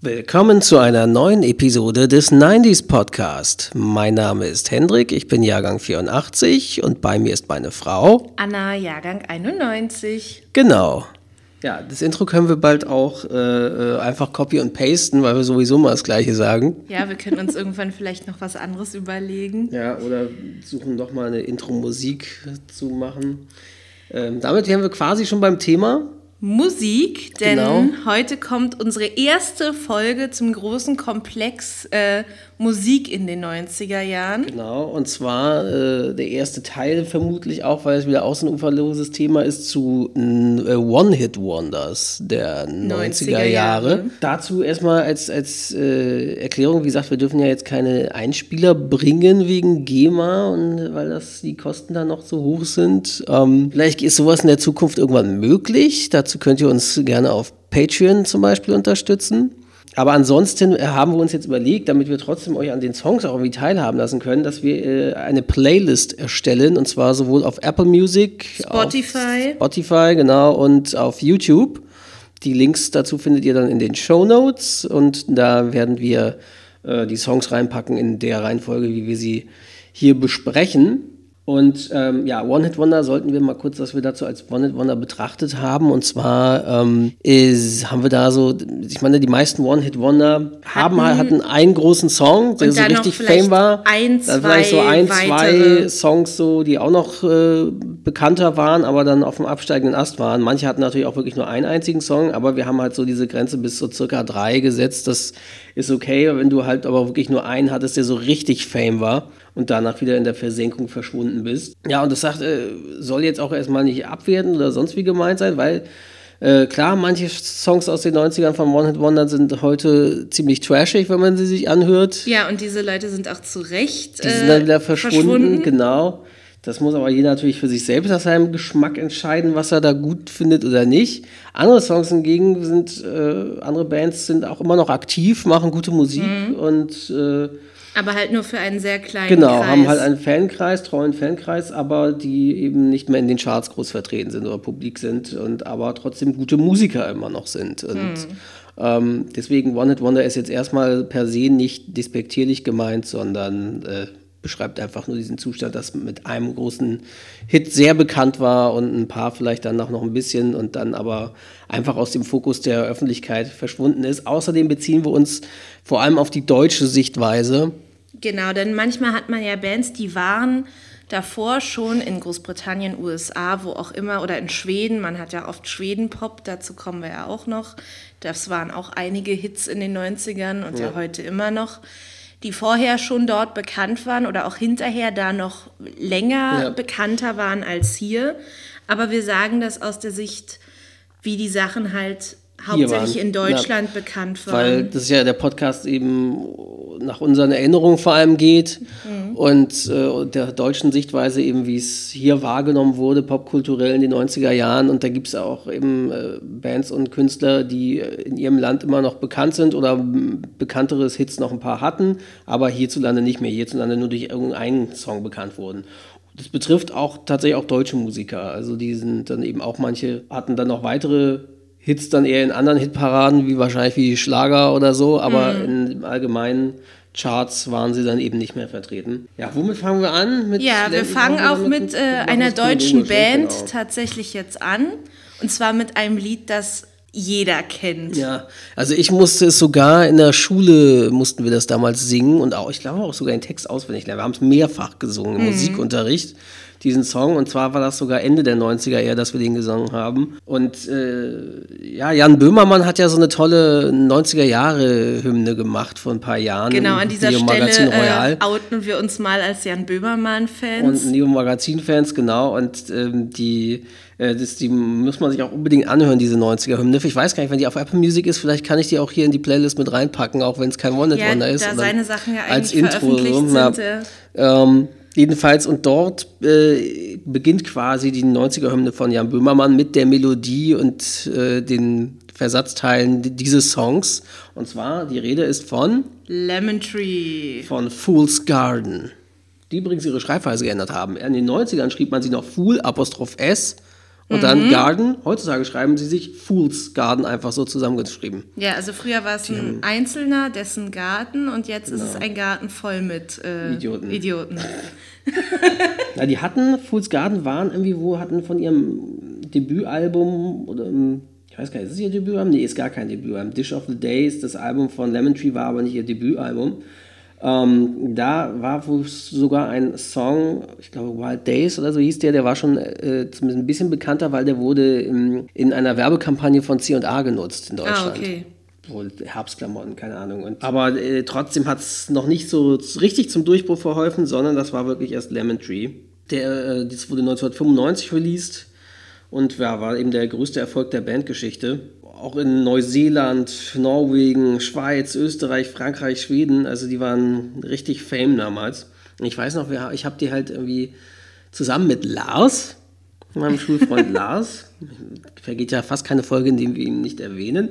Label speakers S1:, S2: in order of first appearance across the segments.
S1: Willkommen zu einer neuen Episode des 90s Podcast. Mein Name ist Hendrik, ich bin Jahrgang 84 und bei mir ist meine Frau.
S2: Anna, Jahrgang 91.
S1: Genau. Ja, das Intro können wir bald auch äh, äh, einfach copy und pasten, weil wir sowieso mal das Gleiche sagen.
S2: Ja, wir können uns irgendwann vielleicht noch was anderes überlegen.
S1: Ja, oder suchen doch mal eine Intro-Musik zu machen. Ähm, damit wären wir quasi schon beim Thema.
S2: Musik, denn genau. heute kommt unsere erste Folge zum großen Komplex äh, Musik in den 90er Jahren.
S1: Genau, und zwar äh, der erste Teil vermutlich auch, weil es wieder auch so ein uferloses Thema ist, zu äh, One-Hit-Wonders der 90er, 90er Jahre. Jahre. Dazu erstmal als, als äh, Erklärung, wie gesagt, wir dürfen ja jetzt keine Einspieler bringen wegen GEMA und weil das die Kosten da noch so hoch sind. Ähm, vielleicht ist sowas in der Zukunft irgendwann möglich. Dazu könnt ihr uns gerne auf Patreon zum Beispiel unterstützen. Aber ansonsten äh, haben wir uns jetzt überlegt, damit wir trotzdem euch an den Songs auch irgendwie teilhaben lassen können, dass wir äh, eine Playlist erstellen und zwar sowohl auf Apple Music,
S2: Spotify,
S1: Spotify genau und auf YouTube. Die Links dazu findet ihr dann in den Show Notes und da werden wir äh, die Songs reinpacken in der Reihenfolge, wie wir sie hier besprechen. Und ähm, ja, One-Hit-Wonder sollten wir mal kurz, was wir dazu als One-Hit-Wonder betrachtet haben. Und zwar ähm, ist, haben wir da so, ich meine, die meisten One-Hit-Wonder haben halt, hatten einen großen Song, der so richtig Fame war.
S2: Ein, zwei,
S1: vielleicht so ein, weitere. zwei Songs so, die auch noch äh, bekannter waren, aber dann auf dem absteigenden Ast waren. Manche hatten natürlich auch wirklich nur einen einzigen Song, aber wir haben halt so diese Grenze bis so circa drei gesetzt. Das ist okay, wenn du halt aber wirklich nur einen hattest, der so richtig Fame war und danach wieder in der Versenkung verschwunden bist. Ja, und das sagt, äh, soll jetzt auch erstmal nicht abwerten oder sonst wie gemeint sein, weil äh, klar, manche Songs aus den 90ern von One Hit Wonder sind heute ziemlich trashig, wenn man sie sich anhört.
S2: Ja, und diese Leute sind auch zu Recht
S1: Die sind dann wieder verschwunden, verschwunden. genau. Das muss aber jeder natürlich für sich selbst nach seinem Geschmack entscheiden, was er da gut findet oder nicht. Andere Songs hingegen sind, äh, andere Bands sind auch immer noch aktiv, machen gute Musik mhm. und äh,
S2: aber halt nur für einen sehr kleinen
S1: genau, Kreis. Genau, haben halt einen Fankreis, treuen Fankreis, aber die eben nicht mehr in den Charts groß vertreten sind oder publik sind und aber trotzdem gute Musiker immer noch sind. Und hm. ähm, deswegen One Hit Wonder ist jetzt erstmal per se nicht despektierlich gemeint, sondern äh, beschreibt einfach nur diesen Zustand, dass mit einem großen Hit sehr bekannt war und ein paar vielleicht danach noch ein bisschen und dann aber einfach aus dem Fokus der Öffentlichkeit verschwunden ist. Außerdem beziehen wir uns vor allem auf die deutsche Sichtweise
S2: Genau, denn manchmal hat man ja Bands, die waren davor schon in Großbritannien, USA, wo auch immer, oder in Schweden. Man hat ja oft Schweden-Pop, dazu kommen wir ja auch noch. Das waren auch einige Hits in den 90ern und ja, ja heute immer noch, die vorher schon dort bekannt waren oder auch hinterher da noch länger ja. bekannter waren als hier. Aber wir sagen das aus der Sicht, wie die Sachen halt hauptsächlich in Deutschland ja, bekannt
S1: waren. Weil das ist ja der Podcast eben nach unseren Erinnerungen vor allem geht mhm. und äh, der deutschen Sichtweise eben, wie es hier wahrgenommen wurde, popkulturell in den 90er Jahren. Und da gibt es auch eben äh, Bands und Künstler, die in ihrem Land immer noch bekannt sind oder bekannteres Hits noch ein paar hatten, aber hierzulande nicht mehr, hierzulande nur durch irgendeinen Song bekannt wurden. Das betrifft auch tatsächlich auch deutsche Musiker. Also die sind dann eben auch manche hatten dann noch weitere Hits dann eher in anderen Hitparaden, wie wahrscheinlich wie Schlager oder so, aber mhm. in allgemeinen Charts waren sie dann eben nicht mehr vertreten. Ja, womit fangen wir an?
S2: Mit ja, wir fangen auch mit, mit äh, einer deutschen Band genau. tatsächlich jetzt an. Und zwar mit einem Lied, das jeder kennt.
S1: Ja, also ich musste es sogar in der Schule, mussten wir das damals singen und auch, ich glaube auch sogar den Text auswendig lernen. Wir haben es mehrfach gesungen im mhm. Musikunterricht diesen Song. Und zwar war das sogar Ende der 90er eher, dass wir den gesungen haben. Und äh, ja, Jan Böhmermann hat ja so eine tolle 90er-Jahre-Hymne gemacht vor ein paar Jahren.
S2: Genau, an dieser Neo Stelle äh, outen wir uns mal als Jan Böhmermann-Fans.
S1: Und Neo-Magazin-Fans, genau. Und ähm, die äh, das, die muss man sich auch unbedingt anhören, diese 90er-Hymne. Ich weiß gar nicht, wenn die auf Apple Music ist, vielleicht kann ich die auch hier in die Playlist mit reinpacken, auch wenn es kein One-Hit-Wonder
S2: ja,
S1: ist.
S2: Da seine Sachen ja eigentlich als Intro. Sind,
S1: ja. ähm, Jedenfalls, und dort äh, beginnt quasi die 90er-Hymne von Jan Böhmermann mit der Melodie und äh, den Versatzteilen dieses Songs. Und zwar, die Rede ist von
S2: Lemon Tree.
S1: Von Fool's Garden. Die übrigens ihre Schreibweise geändert haben. In den 90ern schrieb man sie noch Fool, Apostroph S Und dann Garden, heutzutage schreiben sie sich Fool's Garden einfach so zusammengeschrieben.
S2: Ja, also früher war es ein Einzelner, dessen Garten und jetzt ist es ein Garten voll mit äh,
S1: Idioten.
S2: Idioten.
S1: Na, die hatten, Fool's Garden waren irgendwie wo, hatten von ihrem Debütalbum oder ähm, ich weiß gar nicht, ist es ihr Debütalbum? Nee, ist gar kein Debütalbum. Dish of the Days, das Album von Lemon Tree war aber nicht ihr Debütalbum. Ähm, da war wohl sogar ein Song, ich glaube Wild Days oder so hieß der, der war schon äh, zumindest ein bisschen bekannter, weil der wurde in, in einer Werbekampagne von C&A genutzt in Deutschland.
S2: Ah, okay.
S1: Wohl Herbstklamotten, keine Ahnung. Und, aber äh, trotzdem hat es noch nicht so richtig zum Durchbruch verholfen, sondern das war wirklich erst Lemon Tree. Der, äh, das wurde 1995 released und ja, war eben der größte Erfolg der Bandgeschichte. Auch in Neuseeland, Norwegen, Schweiz, Österreich, Frankreich, Schweden, also die waren richtig Fame damals. Und ich weiß noch, ich habe die halt irgendwie zusammen mit Lars, meinem Schulfreund Lars, vergeht ja fast keine Folge, in der wir ihn nicht erwähnen,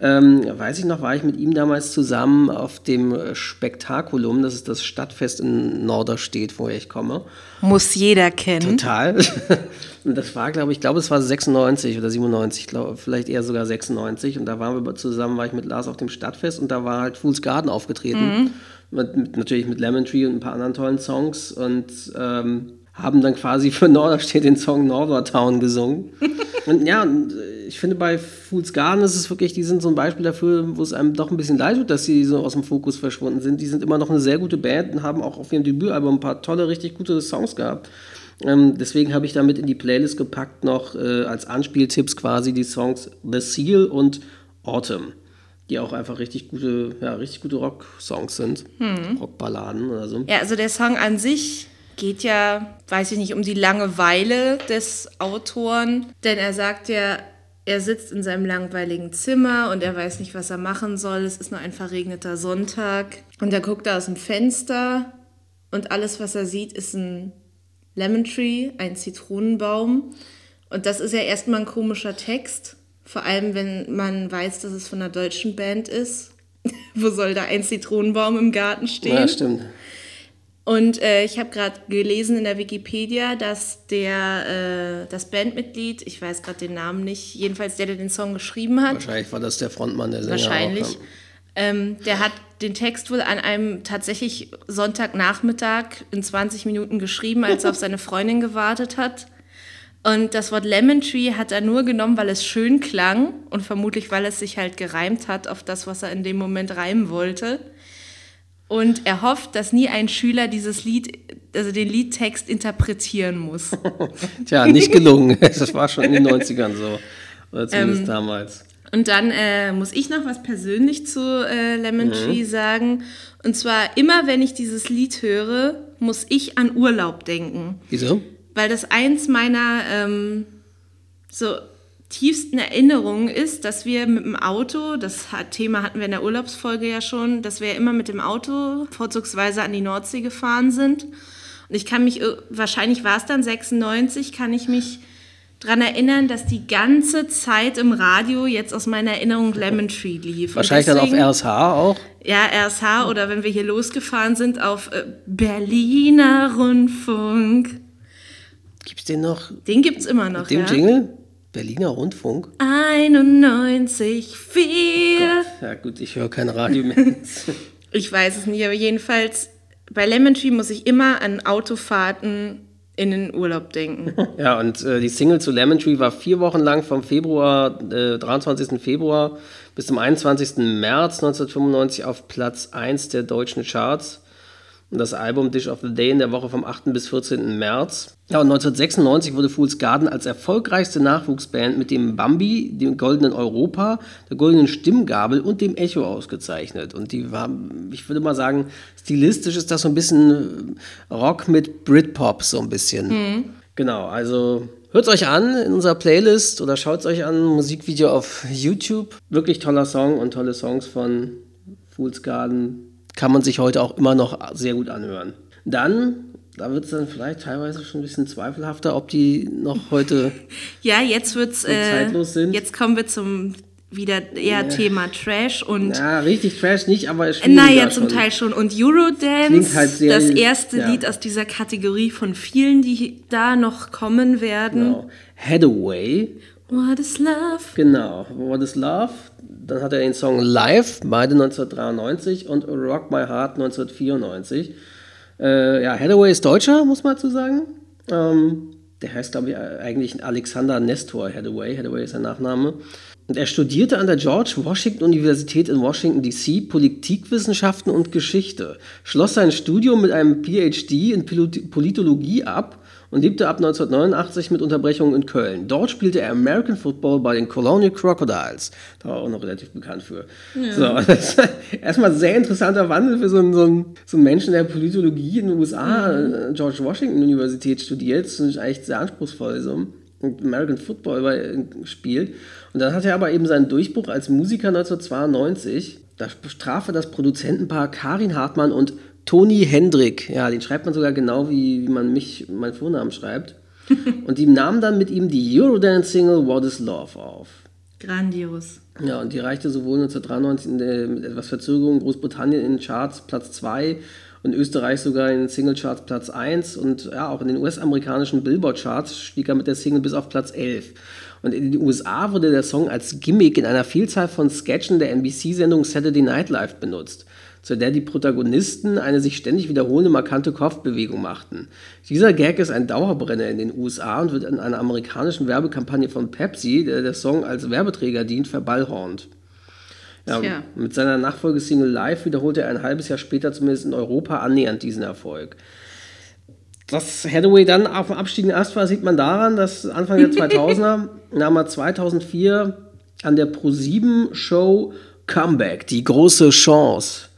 S1: ähm, weiß ich noch, war ich mit ihm damals zusammen auf dem äh, Spektakulum, das ist das Stadtfest in Norderstedt, woher ich komme.
S2: Muss jeder kennen.
S1: Total. Und das war, glaube ich, glaube es war 96 oder 97, glaube vielleicht eher sogar 96. Und da waren wir zusammen, war ich mit Lars auf dem Stadtfest und da war halt Fool's Garden aufgetreten. Mit, mit, natürlich mit Lemon Tree und ein paar anderen tollen Songs und ähm, haben dann quasi für Norderstedt den Song Nordertown gesungen. und ja, äh, ich finde bei Fool's Garden ist es wirklich, die sind so ein Beispiel dafür, wo es einem doch ein bisschen leid tut, dass sie so aus dem Fokus verschwunden sind. Die sind immer noch eine sehr gute Band und haben auch auf ihrem Debütalbum ein paar tolle, richtig gute Songs gehabt. Ähm, deswegen habe ich damit in die Playlist gepackt noch äh, als Anspieltipps quasi die Songs The Seal und Autumn, die auch einfach richtig gute, ja, richtig gute Rock-Songs sind. Rockballaden oder so.
S2: Ja, also der Song an sich geht ja, weiß ich nicht, um die Langeweile des Autoren, denn er sagt ja, er sitzt in seinem langweiligen Zimmer und er weiß nicht, was er machen soll. Es ist nur ein verregneter Sonntag und er guckt da aus dem Fenster und alles, was er sieht, ist ein Lemon Tree, ein Zitronenbaum. Und das ist ja erstmal ein komischer Text, vor allem wenn man weiß, dass es von einer deutschen Band ist. Wo soll da ein Zitronenbaum im Garten stehen?
S1: Ja, stimmt.
S2: Und äh, ich habe gerade gelesen in der Wikipedia, dass der äh, das Bandmitglied, ich weiß gerade den Namen nicht, jedenfalls der, der den Song geschrieben hat,
S1: Wahrscheinlich war das der Frontmann der Sänger.
S2: wahrscheinlich, ähm, der hat den Text wohl an einem tatsächlich Sonntagnachmittag in 20 Minuten geschrieben, als er auf seine Freundin gewartet hat. Und das Wort Lemon Tree hat er nur genommen, weil es schön klang und vermutlich, weil es sich halt gereimt hat auf das, was er in dem Moment reimen wollte. Und er hofft, dass nie ein Schüler dieses Lied, also den Liedtext interpretieren muss.
S1: Tja, nicht gelungen. Das war schon in den 90ern so. Oder zumindest
S2: Ähm,
S1: damals.
S2: Und dann äh, muss ich noch was persönlich zu äh, Lemon Tree sagen. Und zwar immer, wenn ich dieses Lied höre, muss ich an Urlaub denken.
S1: Wieso?
S2: Weil das eins meiner ähm, so tiefsten Erinnerungen ist, dass wir mit dem Auto, das Thema hatten wir in der Urlaubsfolge ja schon, dass wir immer mit dem Auto vorzugsweise an die Nordsee gefahren sind. Und ich kann mich, ir- wahrscheinlich war es dann 96, kann ich mich dran erinnern, dass die ganze Zeit im Radio jetzt aus meiner Erinnerung Lemon Tree lief.
S1: Wahrscheinlich dann auf
S2: deswegen-
S1: RSH auch.
S2: ja, RSH oder wenn wir hier losgefahren sind auf äh, Berliner Rundfunk.
S1: Gibt's den noch?
S2: Den gibt's immer noch,
S1: Dem
S2: ja.
S1: Jingle? Berliner Rundfunk?
S2: 91,4.
S1: Ja gut, ich höre kein Radio mehr.
S2: Ich weiß es nicht, aber jedenfalls bei Lemon Tree muss ich immer an Autofahrten in den Urlaub denken.
S1: ja, und äh, die Single zu Lemon Tree war vier Wochen lang vom Februar, äh, 23. Februar bis zum 21. März 1995 auf Platz 1 der deutschen Charts. Und das Album Dish of the Day in der Woche vom 8. bis 14. März. Ja, und 1996 wurde Fool's Garden als erfolgreichste Nachwuchsband mit dem Bambi, dem Goldenen Europa, der Goldenen Stimmgabel und dem Echo ausgezeichnet. Und die war, ich würde mal sagen, stilistisch ist das so ein bisschen äh, Rock mit Britpop, so ein bisschen. Genau, also hört es euch an in unserer Playlist oder schaut es euch an, Musikvideo auf YouTube. Wirklich toller Song und tolle Songs von Fool's Garden kann man sich heute auch immer noch sehr gut anhören. Dann, da wird es dann vielleicht teilweise schon ein bisschen zweifelhafter, ob die noch heute
S2: Ja, jetzt wird's. Äh,
S1: zeitlos sind.
S2: Jetzt kommen wir zum wieder eher Thema Trash und.
S1: Ja, richtig Trash nicht, aber es
S2: Naja, zum Teil schon. Und Eurodance,
S1: Klingt halt
S2: das erste
S1: ja.
S2: Lied aus dieser Kategorie von vielen, die da noch kommen werden.
S1: Genau. Hathaway,
S2: What is love?
S1: genau. What is Love? Dann hat er den Song Live, beide 1993 und Rock My Heart 1994. Äh, ja, Hathaway ist Deutscher, muss man dazu sagen. Ähm, der heißt, glaube ich, eigentlich Alexander Nestor Hathaway. Hathaway ist sein Nachname. Und er studierte an der George Washington Universität in Washington, D.C. Politikwissenschaften und Geschichte, schloss sein Studium mit einem PhD in Politologie ab und lebte ab 1989 mit Unterbrechungen in Köln. Dort spielte er American Football bei den Colonial Crocodiles. Da war er auch noch relativ bekannt für. So, das ist erstmal ein sehr interessanter Wandel für so einen, so einen, so einen Menschen, der Politologie in den USA, äh, George Washington Universität studiert. Das ist eigentlich sehr anspruchsvoll so. Und American Football bei, spielt. Und dann hat er aber eben seinen Durchbruch als Musiker 1992. Da traf er das Produzentenpaar Karin Hartmann und Toni Hendrick. Ja, den schreibt man sogar genau, wie, wie man mich, meinen Vornamen schreibt. und die nahmen dann mit ihm die Eurodance-Single What is Love auf.
S2: Grandios.
S1: Ja, und die reichte sowohl 1993 in der, mit etwas Verzögerung Großbritannien in den Charts Platz 2 und Österreich sogar in den Singlecharts Platz 1 und ja, auch in den US-amerikanischen Billboard-Charts stieg er mit der Single bis auf Platz 11. Und in den USA wurde der Song als Gimmick in einer Vielzahl von Sketchen der NBC-Sendung Saturday Night Live benutzt, zu der die Protagonisten eine sich ständig wiederholende markante Kopfbewegung machten. Dieser Gag ist ein Dauerbrenner in den USA und wird in einer amerikanischen Werbekampagne von Pepsi, der der Song als Werbeträger dient, verballhornt. Ja,
S2: Tja.
S1: mit seiner Nachfolgesingle Live wiederholte er ein halbes Jahr später zumindest in Europa annähernd diesen Erfolg. Dass Hathaway dann auf dem abstiegenden Ast war, sieht man daran, dass Anfang der 2000er nahm er 2004 an der Pro7-Show Comeback, die große Chance,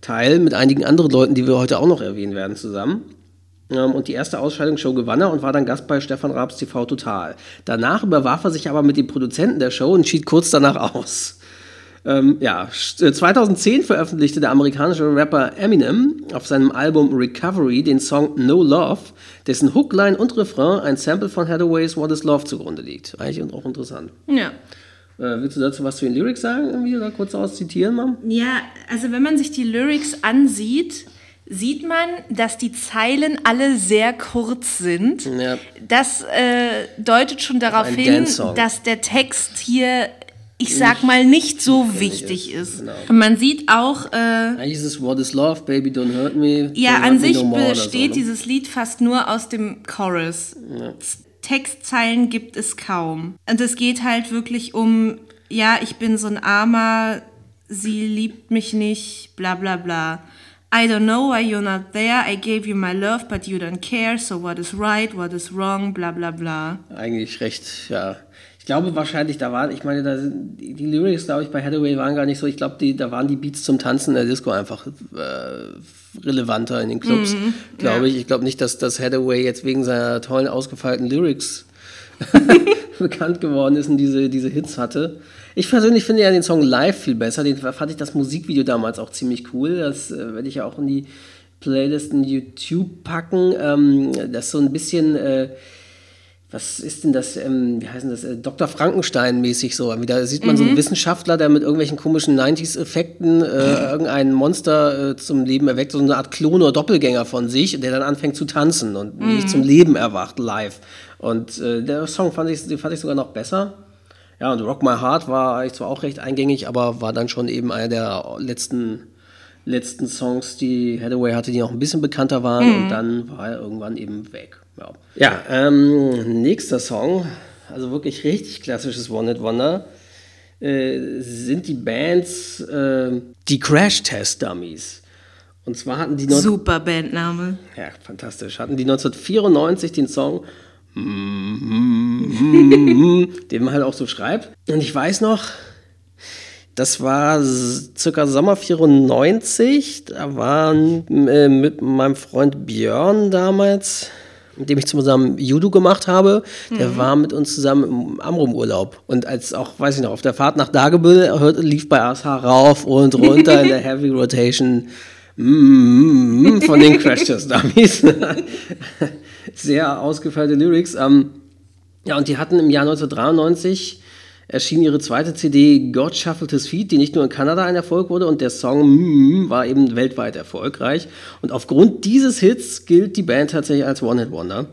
S1: teil mit einigen anderen Leuten, die wir heute auch noch erwähnen werden, zusammen. Ähm, Und die erste Ausscheidungsshow gewann er und war dann Gast bei Stefan Raabs TV Total. Danach überwarf er sich aber mit dem Produzenten der Show und schied kurz danach aus. Ähm, ja, st- äh, 2010 veröffentlichte der amerikanische Rapper Eminem auf seinem Album Recovery den Song No Love, dessen Hookline und Refrain ein Sample von Hathaways What is Love zugrunde liegt. Eigentlich auch interessant.
S2: Ja.
S1: Äh, willst du dazu was zu den Lyrics sagen irgendwie oder kurz auszitieren mal?
S2: Ja, also wenn man sich die Lyrics ansieht, sieht man, dass die Zeilen alle sehr kurz sind.
S1: Ja.
S2: Das äh, deutet schon darauf hin, dass der Text hier, ich sag mal, nicht so wichtig
S1: ist, genau.
S2: Man sieht auch, äh,
S1: Eigentlich ist es What is Love, Baby, don't hurt me.
S2: ja, an sich
S1: no
S2: besteht
S1: so, ne?
S2: dieses Lied fast nur aus dem Chorus. Textzeilen gibt es kaum. Und es geht halt wirklich um, ja, ich bin so ein Armer, sie liebt mich nicht, bla bla bla. I don't know why you're not there, I gave you my love, but you don't care, so what is right, what is wrong, bla bla bla.
S1: Eigentlich recht, ja. Ich glaube wahrscheinlich, da waren, ich meine, da sind, die, Lyrics, glaube ich, bei Hathaway waren gar nicht so. Ich glaube, die, da waren die Beats zum Tanzen in der Disco einfach äh, relevanter in den Clubs,
S2: Mhm,
S1: glaube ich. Ich glaube nicht, dass, dass Hathaway jetzt wegen seiner tollen, ausgefeilten Lyrics bekannt geworden ist und diese, diese Hits hatte. Ich persönlich finde ja den Song live viel besser. Den fand ich das Musikvideo damals auch ziemlich cool. Das äh, werde ich ja auch in die Playlist in YouTube packen. Ähm, das ist so ein bisschen. Äh, was ist denn das, ähm, wie heißt denn das, äh, Dr. Frankenstein-mäßig so. Da sieht man so einen Wissenschaftler, der mit irgendwelchen komischen 90s-Effekten äh, irgendein Monster äh, zum Leben erweckt, so eine Art Klon oder Doppelgänger von sich, der dann anfängt zu tanzen und nicht zum Leben erwacht, live. Und äh, der Song fand ich, den fand ich sogar noch besser. Ja, und Rock My Heart war eigentlich zwar auch recht eingängig, aber war dann schon eben einer der letzten, letzten Songs, die Hathaway hatte, die noch ein bisschen bekannter waren. Und dann war er irgendwann eben weg. Ja, ja ähm, nächster Song, also wirklich richtig klassisches One-Hit-Wonder, äh, sind die Bands äh, die Crash Test Dummies. Und zwar hatten die
S2: Super Bandname.
S1: ja, fantastisch. Hatten die 1994 den Song, den man halt auch so schreibt. Und ich weiß noch, das war circa Sommer 94. Da waren äh, mit meinem Freund Björn damals, mit dem ich zusammen Judo gemacht habe, der war mit uns zusammen im Amrum-Urlaub. Und als auch, weiß ich noch, auf der Fahrt nach Dagebüll hört, lief bei ASH rauf und runter in der Heavy Rotation mm, von den Crash Test Dummies. Sehr ausgefeilte Lyrics. Ähm, ja, und die hatten im Jahr 1993 erschien ihre zweite CD God Shuffled His Feet, die nicht nur in Kanada ein Erfolg wurde und der Song mm, war eben weltweit erfolgreich. Und aufgrund dieses Hits gilt die Band tatsächlich als One-Hit-Wonder.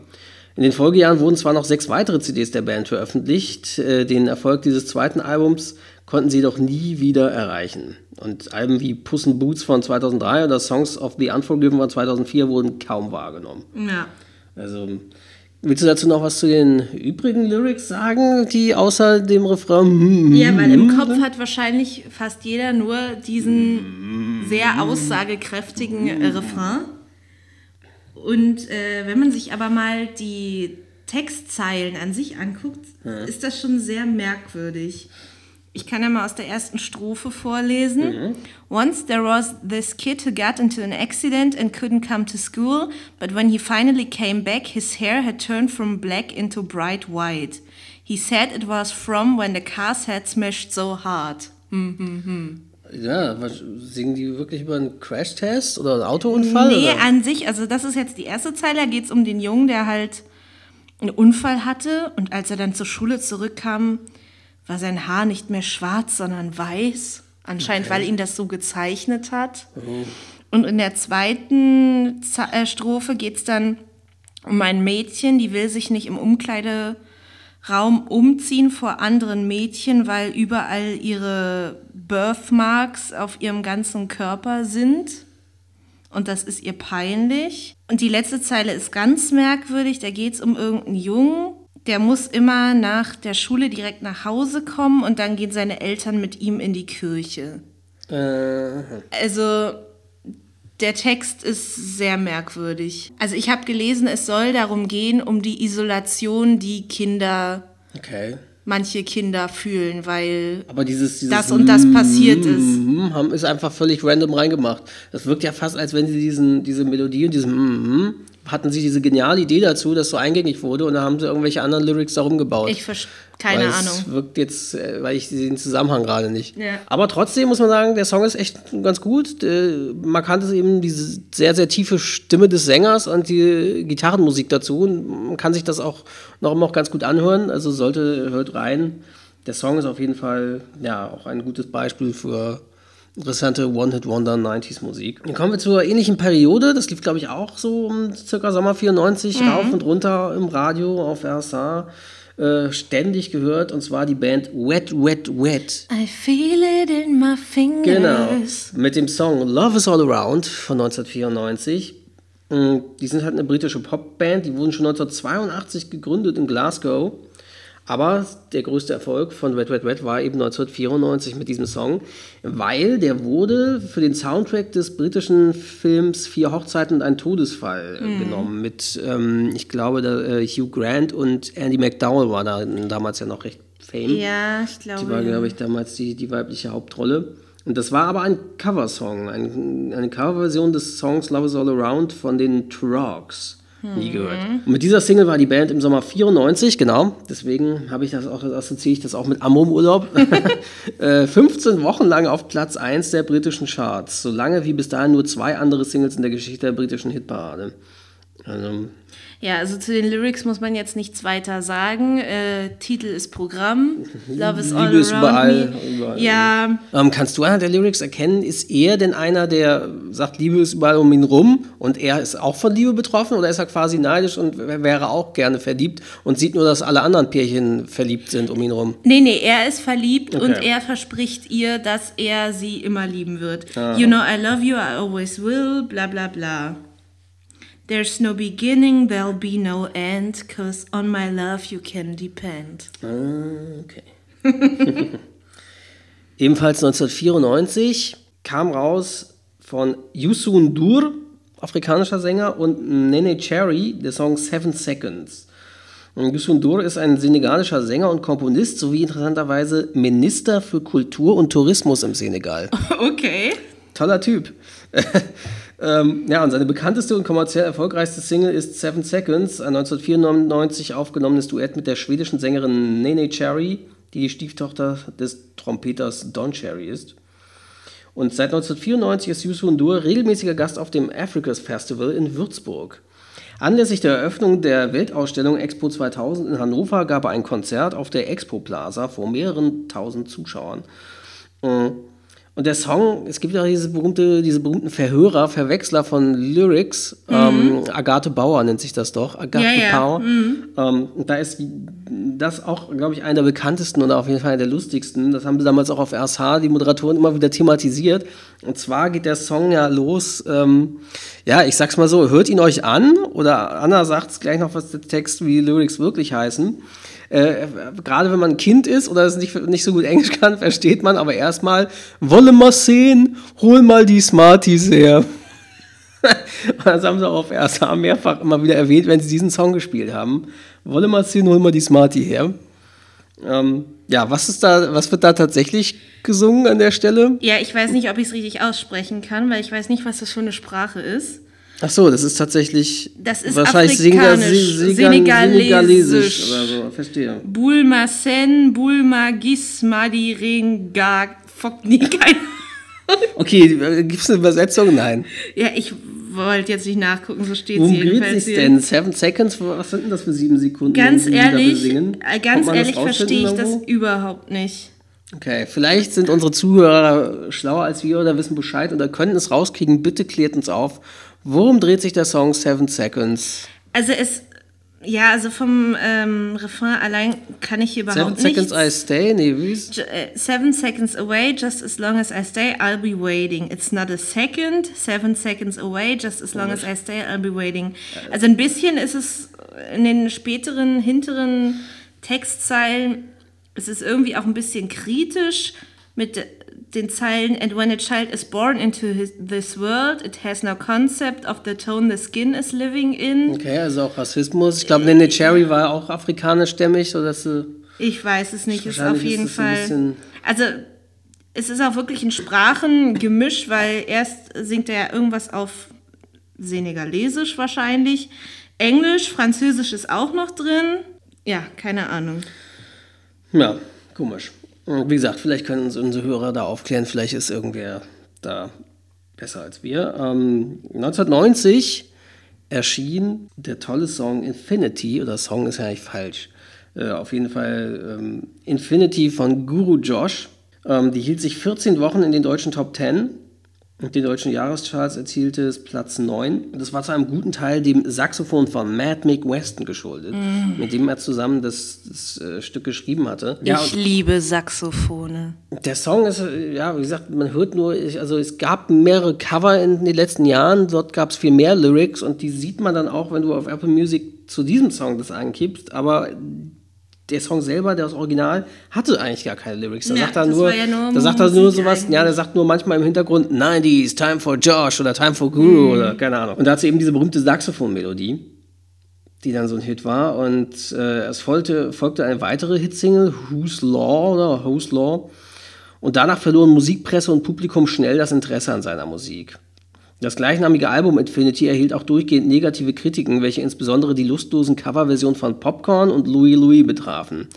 S1: In den Folgejahren wurden zwar noch sechs weitere CDs der Band veröffentlicht, äh, den Erfolg dieses zweiten Albums konnten sie doch nie wieder erreichen. Und Alben wie Puss in Boots von 2003 oder Songs of the Unforgiven von 2004 wurden kaum wahrgenommen.
S2: Ja.
S1: Also, willst du dazu noch was zu den übrigen Lyrics sagen, die außer dem Refrain. hm,
S2: Ja, weil
S1: hm,
S2: im Kopf hat wahrscheinlich fast jeder nur diesen sehr aussagekräftigen Refrain. Und äh, wenn man sich aber mal die Textzeilen an sich anguckt, ist das schon sehr merkwürdig. Ich kann ja mal aus der ersten Strophe vorlesen. Once there was this kid who got into an accident and couldn't come to school, but when he finally came back, his hair had turned from black into bright white. He said it was from when the cars had smashed so hard.
S1: Ja, was, singen die wirklich über einen Crash-Test oder einen Autounfall?
S2: Nee,
S1: oder?
S2: an sich, also das ist jetzt die erste Zeile, da geht es um den Jungen, der halt einen Unfall hatte und als er dann zur Schule zurückkam, war sein Haar nicht mehr schwarz, sondern weiß. Anscheinend, weil ihn das so gezeichnet hat. Und in der zweiten Za- äh, Strophe geht es dann um ein Mädchen, die will sich nicht im Umkleideraum umziehen vor anderen Mädchen, weil überall ihre Birthmarks auf ihrem ganzen Körper sind. Und das ist ihr peinlich. Und die letzte Zeile ist ganz merkwürdig. Da geht es um irgendeinen Jungen. Der muss immer nach der Schule direkt nach Hause kommen und dann gehen seine Eltern mit ihm in die Kirche.
S1: Äh,
S2: Also der Text ist sehr merkwürdig. Also ich habe gelesen, es soll darum gehen, um die Isolation, die Kinder,
S1: okay.
S2: manche Kinder fühlen, weil
S1: Aber dieses, dieses
S2: das und das passiert ist.
S1: Mm, haben, ist einfach völlig random reingemacht. Das wirkt ja fast, als wenn sie diesen, diese Melodie und diesen mm, hatten sie diese geniale Idee dazu, dass so eingängig wurde und dann haben sie irgendwelche anderen Lyrics darum gebaut.
S2: ich verstehe keine Ahnung.
S1: Es wirkt jetzt, äh, weil ich den Zusammenhang gerade nicht.
S2: Ja.
S1: Aber trotzdem muss man sagen, der Song ist echt ganz gut. Äh, Markant ist eben diese sehr, sehr tiefe Stimme des Sängers und die Gitarrenmusik dazu. Und man kann sich das auch noch immer noch ganz gut anhören. Also sollte, hört rein. Der Song ist auf jeden Fall ja auch ein gutes Beispiel für interessante One-Hit-Wonder 90s-Musik. Dann kommen wir zur ähnlichen Periode. Das lief, glaube ich, auch so um circa Sommer 94 rauf und runter im Radio auf RSA. Äh, ständig gehört und zwar die Band Wet Wet Wet.
S2: I feel it in my fingers.
S1: Genau. Mit dem Song Love is All Around von 1994. Mm, Die sind halt eine britische Popband, die wurden schon 1982 gegründet in Glasgow. Aber der größte Erfolg von Wet Wet Wet war eben 1994 mit diesem Song, weil der wurde für den Soundtrack des britischen Films Vier Hochzeiten und ein Todesfall äh, genommen. Mit, ähm, ich glaube, da, äh, Hugh Grant und Andy McDowell war da damals ja noch recht fame.
S2: Ja, ich glaube.
S1: Die war, glaube ich, damals die, die weibliche Hauptrolle. Und das war aber ein Coversong, ein, eine Coverversion des Songs Love is All Around von den Trucks. Nie gehört. Und mit dieser Single war die Band im Sommer 94, genau. Deswegen habe ich das auch, assoziiere ich das auch mit Amrum Urlaub. äh, 15 Wochen lang auf Platz 1 der britischen Charts. So lange wie bis dahin nur zwei andere Singles in der Geschichte der britischen Hitparade. Also,
S2: Ja, also zu den Lyrics muss man jetzt nichts weiter sagen. Äh, Titel ist Programm. Love is all
S1: Liebe ist überall,
S2: me.
S1: überall.
S2: Ja,
S1: Ähm, kannst du einer der Lyrics erkennen? Ist er denn einer, der sagt, Liebe ist überall um ihn rum und er ist auch von Liebe betroffen oder ist er quasi neidisch und wäre auch gerne verliebt und sieht nur, dass alle anderen Pärchen verliebt sind um ihn rum?
S2: nee, nee, er ist verliebt
S1: Okay.
S2: und er verspricht ihr, dass er sie immer lieben wird. You know, I love you, I always will, bla bla bla. There's no beginning, there'll be no end, cause on my love you can depend.
S1: Okay. Ebenfalls 1994 kam raus von Yusun Dur, afrikanischer Sänger, und Nene Cherry, der Song Seven Seconds. Yusun Dur ist ein senegalischer Sänger und Komponist sowie interessanterweise Minister für Kultur und Tourismus im Senegal.
S2: Okay.
S1: Toller Typ. ähm, ja, und seine bekannteste und kommerziell erfolgreichste Single ist Seven Seconds, ein 1994 aufgenommenes Duett mit der schwedischen Sängerin Nene Cherry, die die Stieftochter des Trompeters Don Cherry ist. Und seit 1994 ist Yusun Dur regelmäßiger Gast auf dem Africa's Festival in Würzburg. Anlässlich der Eröffnung der Weltausstellung Expo 2000 in Hannover gab er ein Konzert auf der Expo Plaza vor mehreren tausend Zuschauern. Mhm. Und der Song, es gibt ja diese, berühmte, diese berühmten Verhörer, Verwechsler von Lyrics. Mhm. Ähm, Agathe Bauer nennt sich das doch. Agathe ja, ja. Bauer. Mhm. Ähm, da ist das auch, glaube ich, einer der bekanntesten und auf jeden Fall einer der lustigsten. Das haben sie damals auch auf RSH, die Moderatoren, immer wieder thematisiert. Und zwar geht der Song ja los, ähm, ja, ich sag's mal so, hört ihn euch an. Oder Anna sagt gleich noch, was der Text, wie Lyrics wirklich heißen. Äh, gerade wenn man ein Kind ist oder es nicht, nicht so gut Englisch kann, versteht man aber erstmal, wolle mal sehen, hol mal die Smarties her. das haben sie auch auf RSA mehrfach immer wieder erwähnt, wenn sie diesen Song gespielt haben. Wolle mal sehen, hol mal die Smartie her. Ähm, ja, was ist da, was wird da tatsächlich gesungen an der Stelle?
S2: Ja, ich weiß nicht, ob ich es richtig aussprechen kann, weil ich weiß nicht, was das für eine Sprache ist.
S1: Ach so, das ist tatsächlich
S2: das ist wahrscheinlich afrikanisch, Senegalesisch, Senegalesisch oder so,
S1: verstehe.
S2: Bulma Sen, Bulma Gis, Madi Renga, Fokni, keine
S1: Okay, äh, gibt es eine Übersetzung? Nein.
S2: Ja, ich wollte jetzt nicht nachgucken, so steht
S1: es jedenfalls hier. denn? Seven Seconds, was sind denn das für sieben Sekunden?
S2: Ganz ehrlich, äh, ganz ehrlich verstehe ich das überhaupt nicht.
S1: Okay, vielleicht sind unsere Zuhörer schlauer als wir oder wissen Bescheid oder können es rauskriegen. Bitte klärt uns auf. Worum dreht sich der Song Seven Seconds?
S2: Also es, ja, also vom ähm, Refrain allein kann ich hier überhaupt
S1: Seven Seconds I stay? Nee, wie
S2: ist? Äh, seven seconds away, just as long as I stay, I'll be waiting. It's not a second. Seven seconds away, just as long as I stay, I'll be waiting. Also ein bisschen ist es in den späteren, hinteren Textzeilen, es ist irgendwie auch ein bisschen kritisch mit den Zeilen And when a child is born into his, this world, it has no concept of the tone the skin is living in.
S1: Okay, also auch Rassismus. Ich glaube, Nene Cherry war auch afrikanischstämmig, sodass sie.
S2: Ich weiß es nicht, ist auf jeden ist Fall. Also es ist auch wirklich ein Sprachengemisch, weil erst singt er ja irgendwas auf Senegalesisch wahrscheinlich. Englisch, Französisch ist auch noch drin. Ja, keine Ahnung.
S1: Ja, komisch. Wie gesagt, vielleicht können uns unsere Hörer da aufklären, vielleicht ist irgendwer da besser als wir. Ähm, 1990 erschien der tolle Song Infinity, oder Song ist ja nicht falsch, äh, auf jeden Fall ähm, Infinity von Guru Josh. Ähm, die hielt sich 14 Wochen in den deutschen Top 10 und den deutschen Jahrescharts erzielte es Platz 9. Das war zu einem guten Teil dem Saxophon von Mad Mick Weston geschuldet, mm. mit dem er zusammen das, das äh, Stück geschrieben hatte.
S2: Ich ja, liebe Saxophone.
S1: Der Song ist, äh, ja, wie gesagt, man hört nur, also es gab mehrere Cover in den letzten Jahren, dort gab es viel mehr Lyrics und die sieht man dann auch, wenn du auf Apple Music zu diesem Song das ankippst, aber der Song selber, der das Original, hatte eigentlich gar keine Lyrics. Da ja, sagt er nur, ja nur, da sagt er nur sowas, eigentlich. ja, der sagt nur manchmal im Hintergrund 90s, Time for Josh oder Time for Guru mhm. oder keine Ahnung. Und da hat sie eben diese berühmte Saxophon-Melodie, die dann so ein Hit war. Und äh, es folgte, folgte eine weitere Hitsingle, Who's Law oder Who's Law. Und danach verloren Musikpresse und Publikum schnell das Interesse an seiner Musik. Das gleichnamige Album Infinity erhielt auch durchgehend negative Kritiken, welche insbesondere die lustlosen Coverversionen von Popcorn und Louis Louis betrafen.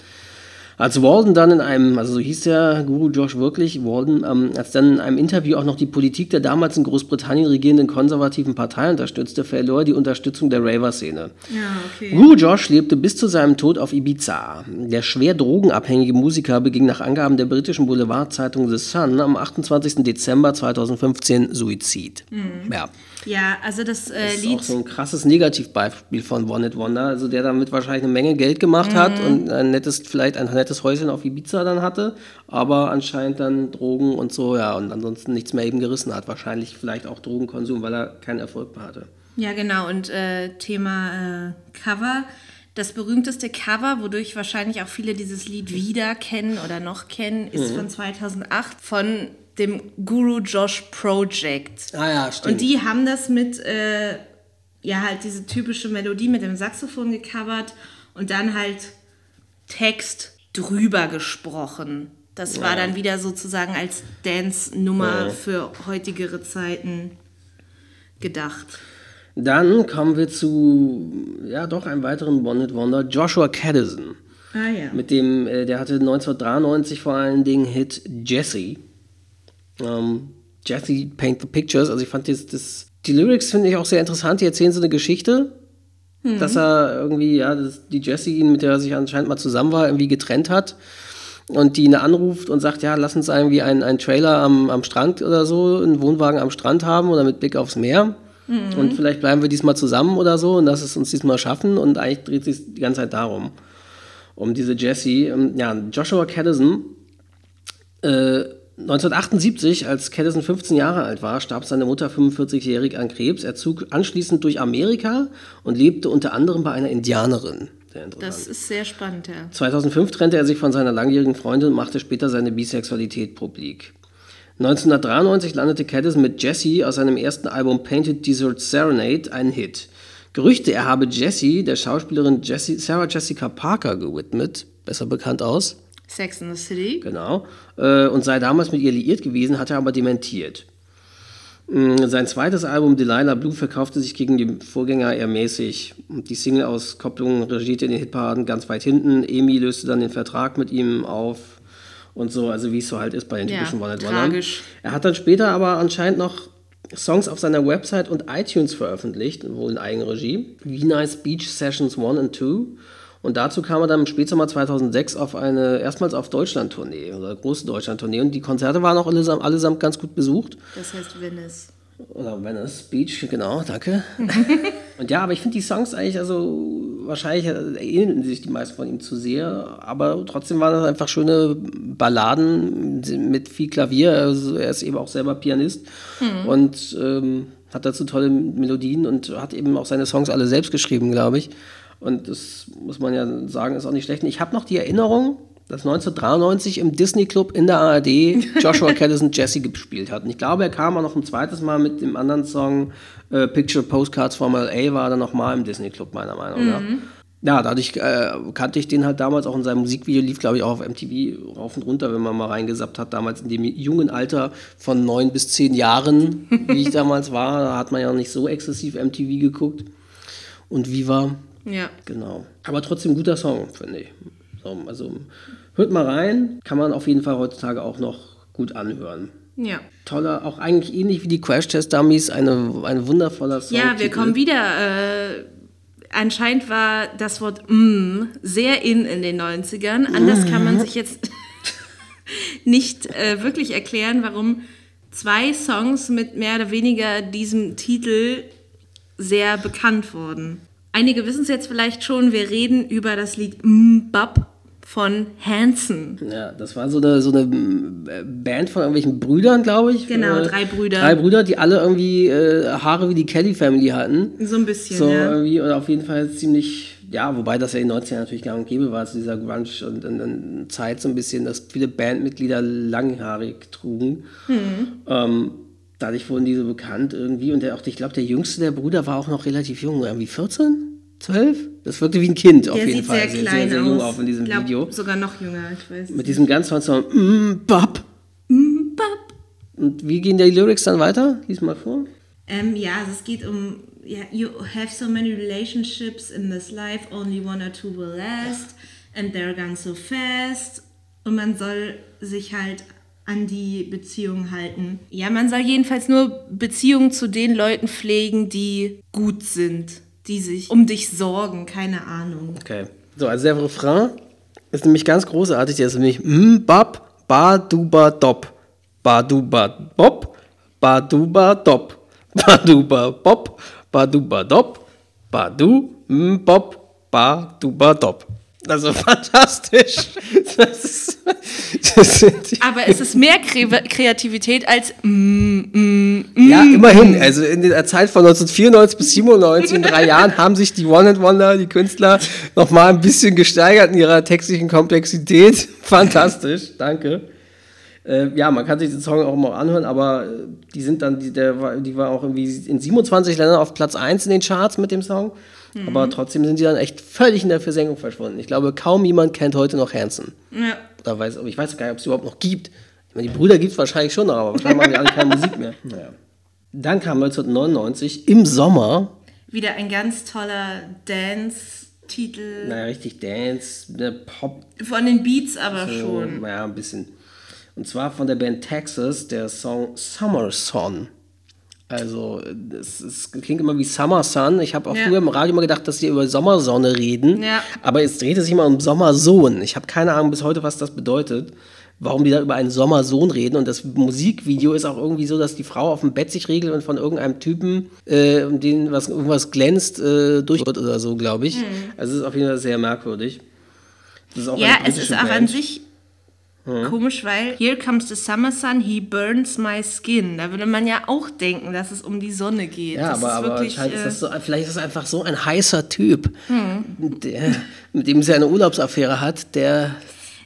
S1: Als Walden dann in einem, also so hieß der Guru Josh wirklich, Walden, ähm, als dann in einem Interview auch noch die Politik der damals in Großbritannien regierenden konservativen Partei unterstützte, verlor die Unterstützung der Raver-Szene.
S2: Ja, okay.
S1: Guru Josh lebte bis zu seinem Tod auf Ibiza. Der schwer drogenabhängige Musiker beging nach Angaben der britischen Boulevardzeitung The Sun am 28. Dezember 2015 Suizid.
S2: Mhm. Ja. Ja, also das, äh,
S1: das ist Lied. auch so ein krasses Negativbeispiel von One It Wonder, also der damit wahrscheinlich eine Menge Geld gemacht mhm. hat und ein nettes, vielleicht ein nettes Häuschen auf Ibiza dann hatte, aber anscheinend dann Drogen und so, ja, und ansonsten nichts mehr eben gerissen hat. Wahrscheinlich vielleicht auch Drogenkonsum, weil er keinen Erfolg mehr hatte.
S2: Ja, genau, und äh, Thema äh, Cover. Das berühmteste Cover, wodurch wahrscheinlich auch viele dieses Lied wieder kennen oder noch kennen, ist mhm. von 2008 von dem Guru Josh Project.
S1: Ah ja, stimmt.
S2: Und die haben das mit, äh, ja, halt diese typische Melodie mit dem Saxophon gecovert und dann halt Text drüber gesprochen. Das ja. war dann wieder sozusagen als Dance-Nummer ja. für heutigere Zeiten gedacht.
S1: Dann kommen wir zu, ja, doch einem weiteren One Wonder, Joshua Caddison.
S2: Ah ja.
S1: Mit dem, äh, der hatte 1993 vor allen Dingen Hit Jesse. Ähm, Jesse Paint the Pictures, also ich fand das, das die Lyrics finde ich auch sehr interessant, die erzählen so eine Geschichte mhm. dass er irgendwie, ja, das, die Jessie, mit der er sich anscheinend mal zusammen war, irgendwie getrennt hat und die ihn anruft und sagt, ja, lass uns irgendwie einen, einen Trailer am, am Strand oder so, einen Wohnwagen am Strand haben oder mit Blick aufs Meer. Mhm. Und vielleicht bleiben wir diesmal zusammen oder so und lass es uns diesmal schaffen. Und eigentlich dreht sich die ganze Zeit darum, um diese Jessie. Ähm, ja, Joshua Caddison, äh, 1978, als Caddison 15 Jahre alt war, starb seine Mutter 45-jährig an Krebs. Er zog anschließend durch Amerika und lebte unter anderem bei einer Indianerin.
S2: Das ist sehr spannend, ja.
S1: 2005 trennte er sich von seiner langjährigen Freundin und machte später seine Bisexualität publik. 1993 landete Caddis mit Jessie aus seinem ersten Album Painted Desert Serenade einen Hit. Gerüchte, er habe Jessie, der Schauspielerin Jessie, Sarah Jessica Parker, gewidmet, besser bekannt aus
S2: Sex in the City.
S1: Genau. Äh, und sei damals mit ihr liiert gewesen, hat er aber dementiert. Mm, sein zweites Album Delilah Blue verkaufte sich gegen die Vorgänger eher mäßig. Die Single-Auskopplung regierte in den Hitparaden ganz weit hinten. Emi löste dann den Vertrag mit ihm auf und so, also wie es so halt ist bei den typischen ja, tragisch. Er hat dann später aber anscheinend noch Songs auf seiner Website und iTunes veröffentlicht, wohl in Eigenregie. Wie Nice Beach Sessions 1 und 2. Und dazu kam er dann im Spätsommer 2006 auf eine, erstmals auf Deutschland-Tournee, oder große Deutschland-Tournee. Und die Konzerte waren auch allesamt, allesamt ganz gut besucht.
S2: Das heißt Venice.
S1: Oder Venice Beach, genau, danke. und ja, aber ich finde die Songs eigentlich, also wahrscheinlich ähneln sich die meisten von ihm zu sehr, aber trotzdem waren das einfach schöne Balladen mit viel Klavier. Also er ist eben auch selber Pianist mhm. und ähm, hat dazu tolle Melodien und hat eben auch seine Songs alle selbst geschrieben, glaube ich. Und das muss man ja sagen, ist auch nicht schlecht. Ich habe noch die Erinnerung, dass 1993 im Disney Club in der ARD Joshua Caddison Jesse gespielt hat. Und ich glaube, er kam auch noch ein zweites Mal mit dem anderen Song äh, Picture Postcards from LA, war dann nochmal im Disney Club, meiner Meinung nach. Mhm. Ja, dadurch äh, kannte ich den halt damals auch in seinem Musikvideo, lief glaube ich auch auf MTV rauf und runter, wenn man mal reingesappt hat, damals in dem jungen Alter von neun bis zehn Jahren, wie ich damals war, da hat man ja noch nicht so exzessiv MTV geguckt. Und Viva.
S2: Ja.
S1: Genau. Aber trotzdem guter Song, finde ich. So, also hört mal rein, kann man auf jeden Fall heutzutage auch noch gut anhören.
S2: Ja.
S1: Toller, auch eigentlich ähnlich wie die Crash Test Dummies, eine, ein wundervoller Song.
S2: Ja, wir kommen wieder. Äh, anscheinend war das Wort mm sehr in in den 90ern. Anders kann man sich jetzt nicht äh, wirklich erklären, warum zwei Songs mit mehr oder weniger diesem Titel sehr bekannt wurden. Einige wissen es jetzt vielleicht schon, wir reden über das Lied Bab von Hanson.
S1: Ja, das war so eine, so eine äh, Band von irgendwelchen Brüdern, glaube ich.
S2: Genau, äh, drei Brüder.
S1: Drei Brüder, die alle irgendwie äh, Haare wie die Kelly Family hatten.
S2: So ein bisschen,
S1: so,
S2: ja.
S1: Irgendwie, oder auf jeden Fall ziemlich, ja, wobei das ja in den 90ern natürlich gar nicht gäbe war, zu dieser Grunge und, und, und, Zeit so ein bisschen, dass viele Bandmitglieder langhaarig trugen. Mhm. Ähm, dadurch wurden die so bekannt irgendwie. Und der, auch, ich glaube, der jüngste der Brüder war auch noch relativ jung, irgendwie 14? Zwölf? Das wirkte wie ein Kind
S2: der
S1: auf jeden Fall.
S2: Sehr, sehr, klein sehr, sehr
S1: jung auf in diesem
S2: glaub,
S1: Video.
S2: Sogar noch jünger, ich weiß.
S1: Mit diesem ganz tollen Song, mm, Bab.
S2: Mm, Bab.
S1: Und wie gehen die Lyrics dann weiter? Lies mal vor.
S2: Ähm, ja, also es geht um, yeah, you have so many relationships in this life, only one or two will last, and they're gone so fast. Und man soll sich halt an die Beziehungen halten. Ja, man soll jedenfalls nur Beziehungen zu den Leuten pflegen, die gut sind die sich um dich sorgen, keine Ahnung.
S1: Okay. So, also der Refrain ist nämlich ganz großartig. Der ist nämlich m, bab, ba, du, ba, dop. Ba, du, ba, bop. Ba, du, ba, dop. Ba, du, ba, dop. Ba, du, m, bop. Ba, du, ba, dop. Also fantastisch. Das ist,
S2: das Aber es ist mehr Kreativität als mm, mm,
S1: mm. Ja, immerhin. Also in der Zeit von 1994 bis 97, in drei Jahren, haben sich die One and Wonder, die Künstler, nochmal ein bisschen gesteigert in ihrer textlichen Komplexität. Fantastisch, danke. Äh, ja, man kann sich den Song auch mal anhören, aber äh, die sind dann, die, der, die war auch irgendwie in 27 Ländern auf Platz 1 in den Charts mit dem Song. Mhm. Aber trotzdem sind sie dann echt völlig in der Versenkung verschwunden. Ich glaube, kaum jemand kennt heute noch Hanson.
S2: Ja.
S1: Oder weiß, ich weiß gar nicht, ob es überhaupt noch gibt. Ich meine, die Brüder gibt es wahrscheinlich schon noch, aber wahrscheinlich machen die alle keine Musik mehr. Naja. Dann kam 1999 im Sommer.
S2: Wieder ein ganz toller Dance-Titel.
S1: Naja, richtig Dance, ne, Pop.
S2: Von den Beats aber so, schon.
S1: Naja, ein bisschen. Und zwar von der Band Texas, der Song Summer Son. Also, es, es klingt immer wie Summer Sun. Ich habe auch
S2: Ja.
S1: früher im Radio immer gedacht, dass die über Sommersonne reden.
S2: Ja.
S1: Aber es dreht sich immer um Sommersohn. Ich habe keine Ahnung bis heute, was das bedeutet. Warum die da über einen Sommersohn reden. Und das Musikvideo ist auch irgendwie so, dass die Frau auf dem Bett sich regelt und von irgendeinem Typen, äh, um den was, irgendwas glänzt, äh, durch wird oder so, glaube ich. Also, es ist auf jeden Fall sehr merkwürdig. Das
S2: Mhm. Ja, es ist
S1: britische
S2: auch an
S1: Band.
S2: Sich komisch, weil Here comes the summer sun, he burns my skin. Da würde man ja auch denken, dass es um die Sonne geht.
S1: Ja,
S2: das
S1: aber,
S2: ist
S1: aber
S2: wirklich,
S1: ist
S2: äh,
S1: das so, vielleicht ist das einfach so ein heißer Typ, der, mit dem sie eine Urlaubsaffäre hat, der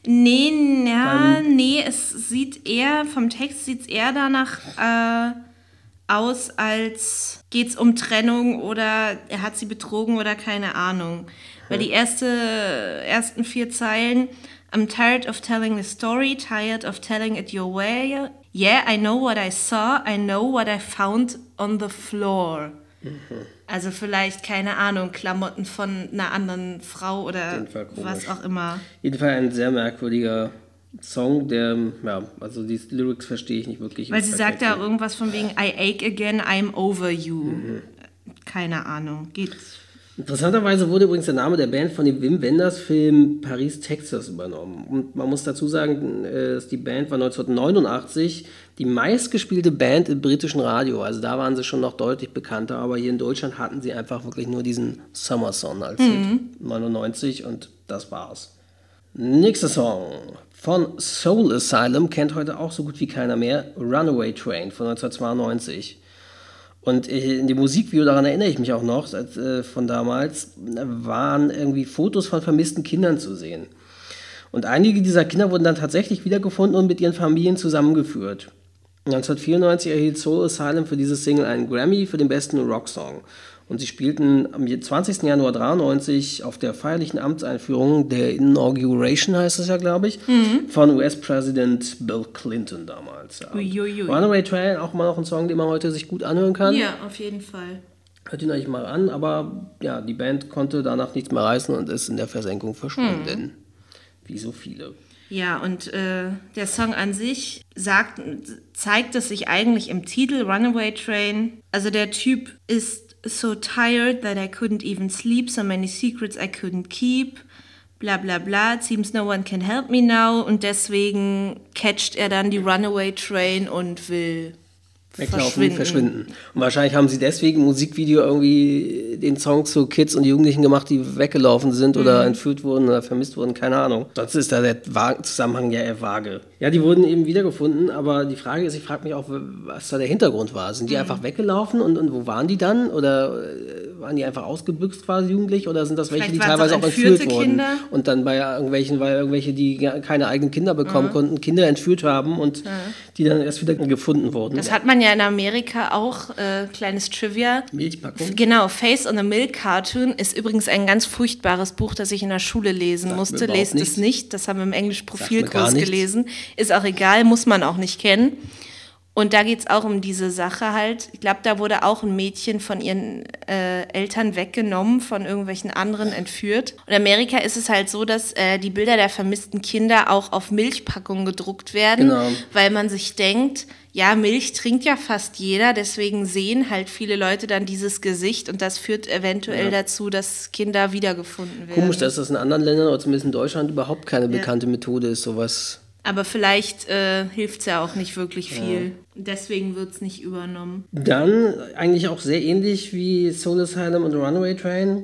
S2: Nee, ja, nee, es sieht eher, vom Text sieht es eher danach äh, aus, als geht es um Trennung oder er hat sie betrogen oder keine Ahnung. Weil die erste, ersten vier Zeilen, I'm tired of telling the story, tired of telling it your way. Yeah, I know what I saw, I know what I found on the floor. Also vielleicht, keine Ahnung, Klamotten von einer anderen Frau oder was auch immer.
S1: jedenfalls ein sehr merkwürdiger Song, der, ja, also die Lyrics verstehe ich nicht wirklich.
S2: Weil sie sagt ja irgendwas von wegen I ache again, I'm over you. Keine Ahnung. Geht.
S1: Interessanterweise wurde übrigens der Name der Band von dem Wim Wenders Film Paris, Texas übernommen. Und man muss dazu sagen, äh, dass die Band war 1989 die meistgespielte Band im britischen Radio. Also da waren sie schon noch deutlich bekannter, aber hier in Deutschland hatten sie einfach wirklich nur diesen Summer Song als Hit. 99 und das war's. Nächster Song von Soul Asylum kennt heute auch so gut wie keiner mehr. Runaway Train von 1992. Und in dem Musikvideo, daran erinnere ich mich auch noch, äh, von damals, waren irgendwie Fotos von vermissten Kindern zu sehen. Und einige dieser Kinder wurden dann tatsächlich wiedergefunden und mit ihren Familien zusammengeführt. 1994 erhielt Soul Asylum für diese Single einen Grammy für den besten Rocksong. Und sie spielten am 20. Januar 93 auf der feierlichen Amtseinführung der Inauguration, heißt es ja, glaube ich, von US-Präsident Bill Clinton damals. Ja.
S2: Uiuiui.
S1: Runaway Train, auch mal noch ein Song, den man heute sich gut anhören kann.
S2: Ja, auf jeden Fall.
S1: Hört ihn euch mal an, aber ja, die Band konnte danach nichts mehr reißen und ist in der Versenkung verschwunden. Wie so viele.
S2: Ja, und äh, der Song an sich sagt, zeigt es sich eigentlich im Titel Runaway Train. Also der Typ ist so tired that I couldn't even sleep, so many secrets I couldn't keep. Bla bla bla, it seems no one can help me now. Und deswegen catcht er dann die Runaway Train und will
S1: Weglaufen,
S2: verschwinden.
S1: verschwinden. Und wahrscheinlich haben sie deswegen im Musikvideo irgendwie den Song zu Kids und Jugendlichen gemacht, die weggelaufen sind
S2: Mhm.
S1: oder entführt wurden oder vermisst wurden, keine Ahnung. Sonst ist da der Zusammenhang ja eher vage. Ja, die wurden eben wiedergefunden, aber die Frage ist, ich frage mich auch, was da der Hintergrund war. Sind die
S2: Mhm.
S1: einfach weggelaufen und, und wo waren die dann? Oder äh, waren die einfach ausgebüxt quasi jugendlich? Oder sind das welche,
S2: Vielleicht
S1: die
S2: waren es
S1: teilweise
S2: auch
S1: entführt wurden?
S2: Kinder.
S1: Und dann bei irgendwelchen, weil irgendwelche, die keine eigenen Kinder bekommen
S2: Mhm.
S1: konnten, Kinder entführt haben und die dann erst wieder gefunden wurden.
S2: Das hat man ja in Amerika auch, äh, kleines Trivia.
S1: Milchpackung.
S2: Genau, Face on a Milk Cartoon ist übrigens ein ganz furchtbares Buch, das ich in der Schule lesen
S1: Sagt
S2: musste. Lest
S1: nichts.
S2: es nicht, das haben wir im Englisch-Profilkurs
S1: nichts.
S2: gelesen. Ist auch egal, muss man auch nicht kennen. Und da geht es auch um diese Sache halt. Ich glaube, da wurde auch ein Mädchen von ihren äh, Eltern weggenommen, von irgendwelchen anderen entführt. Und in Amerika ist es halt so, dass äh, die Bilder der vermissten Kinder auch auf Milchpackungen gedruckt werden,
S1: Genau.
S2: weil man sich denkt, ja, Milch trinkt ja fast jeder, deswegen sehen halt viele Leute dann dieses Gesicht und das führt eventuell dazu, dass Kinder wiedergefunden werden.
S1: Komisch, dass das in anderen Ländern oder zumindest in Deutschland überhaupt keine bekannte Methode ist, sowas.
S2: Aber vielleicht äh, hilft es ja auch nicht wirklich viel. Deswegen wird es nicht übernommen.
S1: Dann eigentlich auch sehr ähnlich wie Soul Asylum und Runaway Train.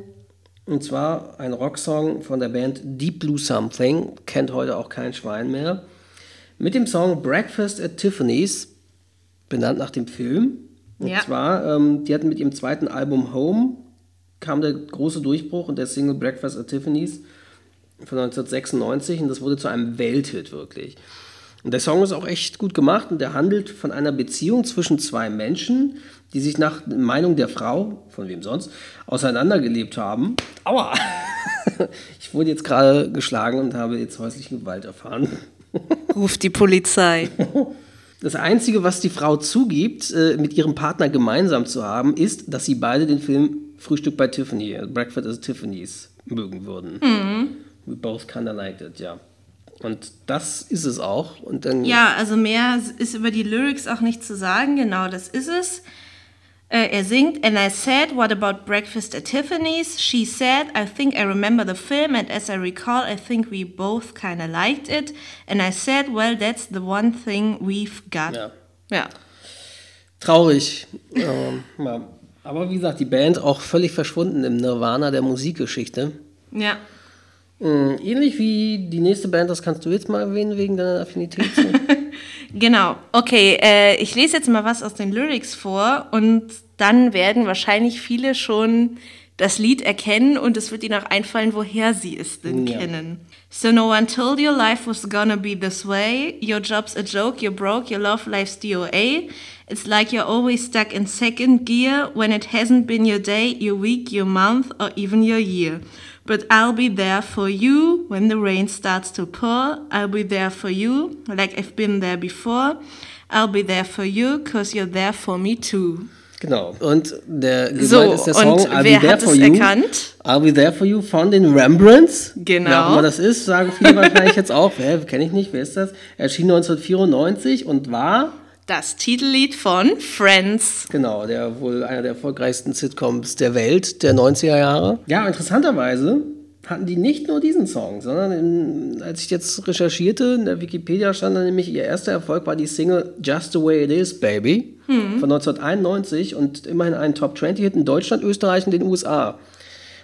S1: Und zwar ein Rocksong von der Band Deep Blue Something. Kennt heute auch kein Schwein mehr. Mit dem Song Breakfast at Tiffany's, benannt nach dem Film. Und
S2: Ja.
S1: zwar, ähm, die hatten mit ihrem zweiten Album Home, kam der große Durchbruch und der Single Breakfast at Tiffany's von 1996 und das wurde zu einem Welthit wirklich. Und der Song ist auch echt gut gemacht und der handelt von einer Beziehung zwischen zwei Menschen, die sich nach Meinung der Frau, von wem sonst, auseinandergelebt haben. Aua! Ich wurde jetzt gerade geschlagen und habe jetzt häusliche Gewalt erfahren.
S2: Ruft die Polizei.
S1: Das Einzige, was die Frau zugibt, äh, mit ihrem Partner gemeinsam zu haben, ist, dass sie beide den Film Frühstück bei Tiffany, Breakfast at Tiffany's, mögen würden. We both kinda liked it, ja. Und das ist es auch. Und dann
S2: Ja, also mehr ist über die Lyrics auch nicht zu sagen. Genau, das ist es. Äh, er singt, and I said, what about breakfast at Tiffany's? She said, I think I remember the film, and as I recall, I think we both kind of liked it. And I said, well, that's the one thing we've got.
S1: Ja.
S2: ja.
S1: Traurig. ähm, ja. Aber wie gesagt, die Band auch völlig verschwunden im Nirvana der Musikgeschichte.
S2: Ja.
S1: Ähm, ähnlich wie die nächste Band, das kannst du jetzt mal erwähnen, wegen deiner Affinität.
S2: Genau. Okay, äh, ich lese jetzt mal was aus den Lyrics vor und dann werden wahrscheinlich viele schon das Lied erkennen und es wird ihnen auch einfallen, woher sie es denn
S1: Ja.
S2: kennen. So no one told you life was gonna be this way. Your job's a joke, you're broke, your love life's DOA. It's like you're always stuck in second gear when it hasn't been your day, your week, your month, or even your year. But I'll be there for you when the rain starts to pour. I'll be there for you like I've been there before. I'll be there for you cause you're there for me too.
S1: genau. Und der
S2: So,
S1: ist der Song
S2: und
S1: I'll
S2: wer
S1: Be There
S2: hat
S1: For
S2: es
S1: You.
S2: erkannt?
S1: I'll Be There For You von den Rembrandts.
S2: Genau.
S1: Wer auch immer das ist, sagen viele wahrscheinlich jetzt auch. Hä, kenne ich nicht, wer ist das? Erschien 1994 und war,
S2: Das Titellied von Friends.
S1: genau, der wohl einer der erfolgreichsten Sitcoms der Welt der 90er Jahre. Ja, interessanterweise hatten die nicht nur diesen Song, sondern in, als ich jetzt recherchierte, in der Wikipedia stand da nämlich, ihr erster Erfolg war die Single Just the Way It Is, Baby von 1991 und immerhin ein Top 20 Hit in Deutschland, Österreich und den USA.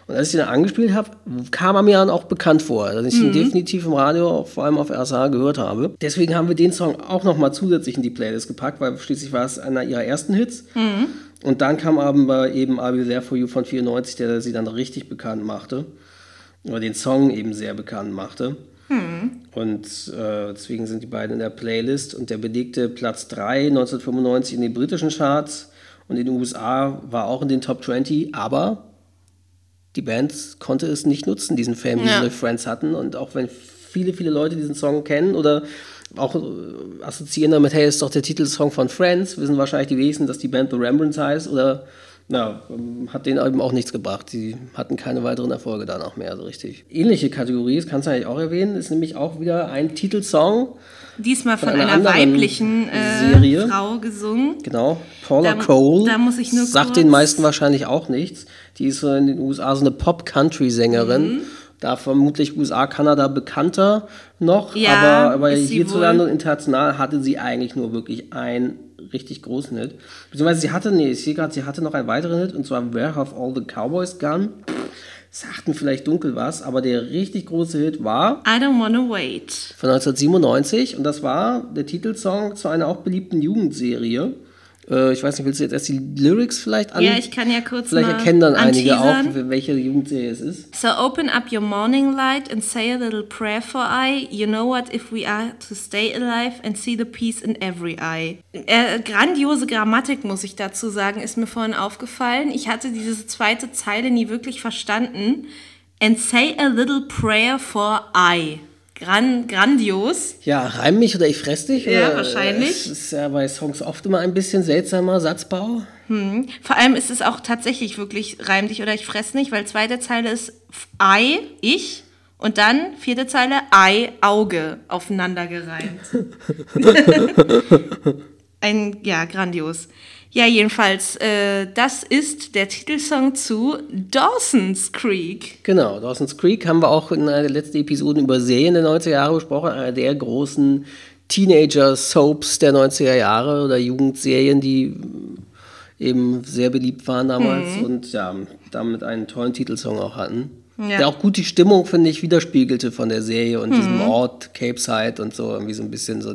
S1: Und als ich den angespielt habe, kam er mir dann auch bekannt vor, dass ich ihn definitiv im Radio, vor allem auf RSA, gehört habe. Deswegen haben wir den Song auch nochmal zusätzlich in die Playlist gepackt, weil schließlich war es einer ihrer ersten Hits. Und dann kam aber eben I'll Be There For You von 94, der sie dann richtig bekannt machte. Oder den Song eben sehr bekannt machte. Und äh, deswegen sind die beiden in der Playlist. Und der belegte Platz 3 1995 in den britischen Charts. Und in den USA war auch in den Top 20, aber die Band konnte es nicht nutzen, diesen Fame, den
S2: Ja.
S1: sie durch Friends hatten. Und auch wenn viele, viele Leute diesen Song kennen oder auch äh, assoziieren damit, hey, ist doch der Titelsong von Friends, wissen wahrscheinlich die wenigsten, dass die Band The Rembrandts heißt oder na, ähm, hat denen eben auch nichts gebracht. Die hatten keine weiteren Erfolge danach mehr, so richtig. Ähnliche Kategorie, das kannst du eigentlich auch erwähnen, ist nämlich auch wieder ein Titelsong,
S2: Diesmal von,
S1: Von einer
S2: einer, weiblichen äh. Frau gesungen.
S1: Genau, Paula
S2: Da-
S1: Cole.
S2: da muss ich nur
S1: Sagt den meisten wahrscheinlich auch nichts. Die ist so in den USA so eine Pop-Country-Sängerin.
S2: Mhm.
S1: Da vermutlich USA, Kanada bekannter noch.
S2: Ja,
S1: aber aber hierzulande und international hatte sie eigentlich nur wirklich einen richtig großen Hit. Beziehungsweise sie hatte, nee, ich sehe gerade, sie hatte noch einen weiteren Hit und zwar Where Have All the Cowboys Gone? Sagten vielleicht dunkel was, aber der richtig große Hit war
S2: I don't wanna wait.
S1: von 1997 und das war der Titelsong zu einer auch beliebten Jugendserie. Äh, ich weiß nicht, willst du jetzt erst die Lyrics vielleicht an?
S2: Ja, ich kann ja kurz
S1: Vielleicht erkennen dann einige auch, welche Jugendserie es ist.
S2: So open up your morning light and say a little prayer for I. You know what, if we are to stay alive and see the peace in every eye. Äh, grandiose Grammatik, muss ich dazu sagen, ist mir vorhin aufgefallen. Ich hatte diese zweite Zeile nie wirklich verstanden. And say a little prayer for I. Gran grandios.
S1: Ja, reim mich oder ich fress dich?
S2: Ja,
S1: oder?
S2: wahrscheinlich.
S1: Es ist ja bei Songs oft immer ein bisschen seltsamer Satzbau.
S2: Vor allem ist es auch tatsächlich wirklich reim dich oder ich fress nicht, weil zweite Zeile ist I, ich. Und dann vierte Zeile Ei, Auge aufeinander gereimt. Ein, ja, grandios. Ja, jedenfalls, äh, das ist der Titelsong zu Dawson's Creek.
S1: Genau, Dawson's Creek haben wir auch in einer der letzten Episoden über Serien der 90er Jahre besprochen. Einer der großen Teenager-Soaps der 90er Jahre oder Jugendserien, die eben sehr beliebt waren damals
S2: Mhm.
S1: und ja, damit einen tollen Titelsong auch hatten.
S2: Ja.
S1: Der auch gut die Stimmung, finde ich, widerspiegelte von der Serie und diesem
S2: Mhm.
S1: Ort, Cape Side und so, irgendwie so ein bisschen so,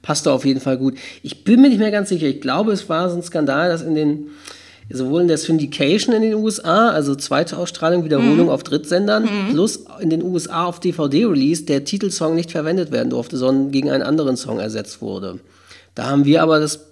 S1: das passte auf jeden Fall gut. Ich bin mir nicht mehr ganz sicher. Ich glaube, es war so ein Skandal, dass in den, sowohl in der Syndication in den USA, also zweite Ausstrahlung, Wiederholung
S2: Mhm.
S1: auf Drittsendern, plus in den USA auf DVD-Release, der Titelsong nicht verwendet werden durfte, sondern gegen einen anderen Song ersetzt wurde. Da haben wir aber das